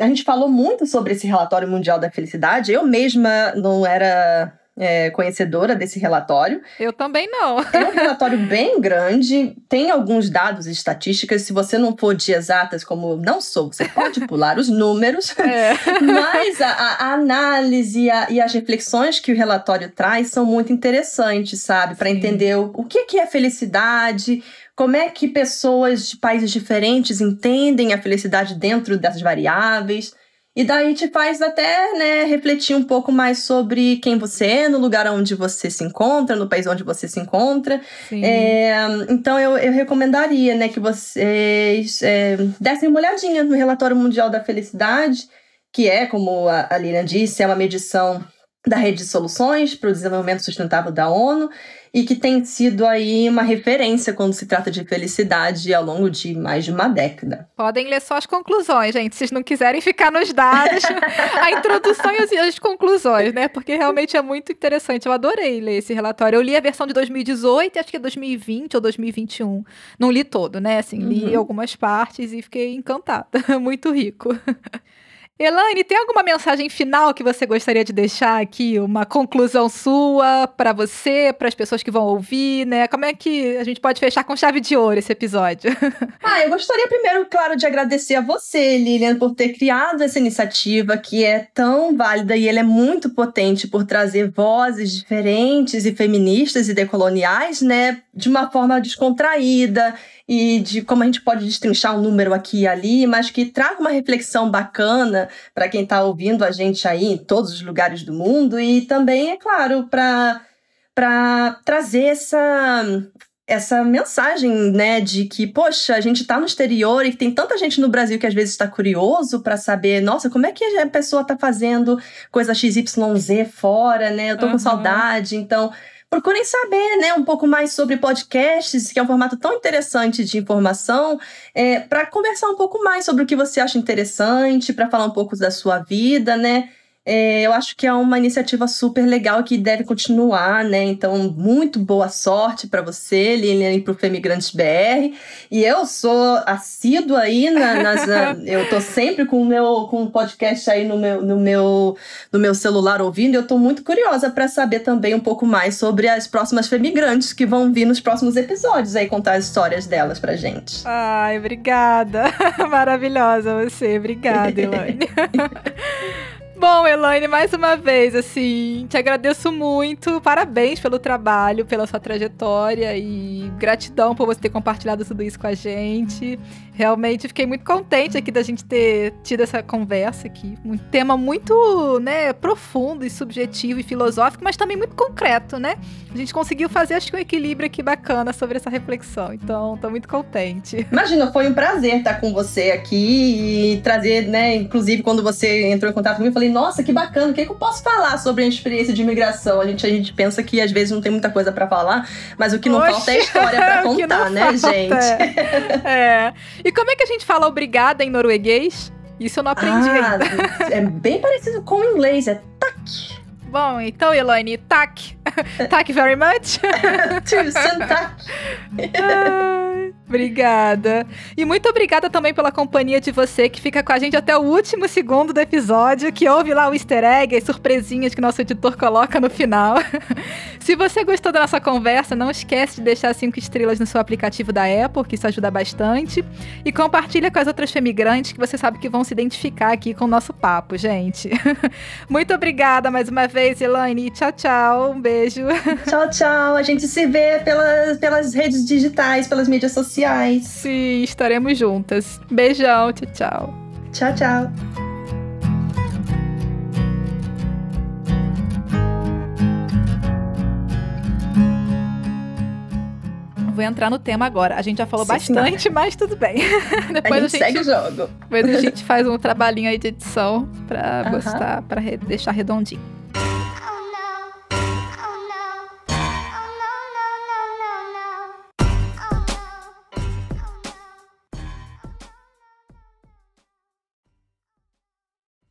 A gente falou muito sobre esse relatório mundial da felicidade. Eu mesma não era é, conhecedora desse relatório. Eu também não. É um relatório bem grande, tem alguns dados e estatísticas. Se você não for de exatas, como não sou, você pode pular os números. É. Mas a, a análise a, e as reflexões que o relatório traz são muito interessantes, sabe? Para entender o, o que, que é felicidade, como é que pessoas de países diferentes entendem a felicidade dentro dessas variáveis. E daí te faz até né, refletir um pouco mais sobre quem você é, no lugar onde você se encontra, no país onde você se encontra. É, então eu, eu recomendaria né, que vocês é, dessem uma olhadinha no Relatório Mundial da Felicidade, que é, como a, a disse, é uma medição da Rede de Soluções para o Desenvolvimento Sustentável da ONU e que tem sido aí uma referência quando se trata de felicidade ao longo de mais de uma década. Podem ler só as conclusões, gente, se vocês não quiserem ficar nos dados, a introdução e as conclusões, né? Porque realmente é muito interessante. Eu adorei ler esse relatório. Eu li a versão de 2018 e acho que é 2020 ou 2021. Não li todo, né? Assim, li uhum. algumas partes e fiquei encantada. muito rico. Elaine, tem alguma mensagem final que você gostaria de deixar aqui? Uma conclusão sua para você, para as pessoas que vão ouvir, né? Como é que a gente pode fechar com chave de ouro esse episódio? Ah, eu gostaria primeiro, claro, de agradecer a você, Lilian, por ter criado essa iniciativa que é tão válida e ela é muito potente por trazer vozes diferentes e feministas e decoloniais, né? De uma forma descontraída e de como a gente pode destrinchar um número aqui e ali, mas que traga uma reflexão bacana para quem está ouvindo a gente aí em todos os lugares do mundo e também, é claro, para trazer essa essa mensagem, né, de que, poxa, a gente está no exterior e tem tanta gente no Brasil que às vezes está curioso para saber, nossa, como é que a pessoa está fazendo coisa XYZ fora, né? Eu tô uhum. com saudade, então procurem saber né, um pouco mais sobre podcasts, que é um formato tão interessante de informação, é, para conversar um pouco mais sobre o que você acha interessante, para falar um pouco da sua vida, né? É, eu acho que é uma iniciativa super legal que deve continuar, né? Então, muito boa sorte para você, Lilian, e para o Femigrantes BR. E eu sou assídua aí na, nas. eu tô sempre com o meu com o podcast aí no meu, no, meu, no meu celular ouvindo. E eu tô muito curiosa para saber também um pouco mais sobre as próximas Femigrantes que vão vir nos próximos episódios aí contar as histórias delas pra gente. Ai, obrigada. Maravilhosa você. Obrigada, Elaine. Bom, Elaine, mais uma vez, assim, te agradeço muito. Parabéns pelo trabalho, pela sua trajetória e gratidão por você ter compartilhado tudo isso com a gente. Realmente fiquei muito contente aqui da gente ter tido essa conversa aqui. Um tema muito, né, profundo e subjetivo e filosófico, mas também muito concreto, né? A gente conseguiu fazer, acho que um equilíbrio aqui bacana sobre essa reflexão. Então, tô muito contente. Imagina, foi um prazer estar com você aqui e trazer, né, inclusive quando você entrou em contato comigo, eu falei, nossa, que bacana, o que, é que eu posso falar sobre a experiência de imigração? A gente, a gente pensa que às vezes não tem muita coisa para falar, mas o que não Oxe, falta é história pra contar, né, falta. gente? É. E como é que a gente fala obrigada em norueguês? Isso eu não aprendi ah, ainda. É bem parecido com o inglês, é tak. Bom, então, Elaine, tak. tak very much. Tusen tak. Obrigada. E muito obrigada também pela companhia de você que fica com a gente até o último segundo do episódio, que ouve lá o easter egg, as surpresinhas que nosso editor coloca no final. Se você gostou da nossa conversa, não esquece de deixar cinco estrelas no seu aplicativo da Apple, que isso ajuda bastante. E compartilha com as outras femigrantes que você sabe que vão se identificar aqui com o nosso papo, gente. Muito obrigada mais uma vez, Elaine. Tchau, tchau. Um beijo. Tchau, tchau. A gente se vê pelas, pelas redes digitais, pelas mídias sociais. Sim, estaremos juntas. Beijão, tchau, tchau. Tchau, tchau. Vou entrar no tema agora. A gente já falou Sim, bastante, mas tudo bem. Depois a gente, a gente, segue o jogo. Depois a gente faz um trabalhinho aí de edição pra uh -huh. gostar, pra deixar redondinho.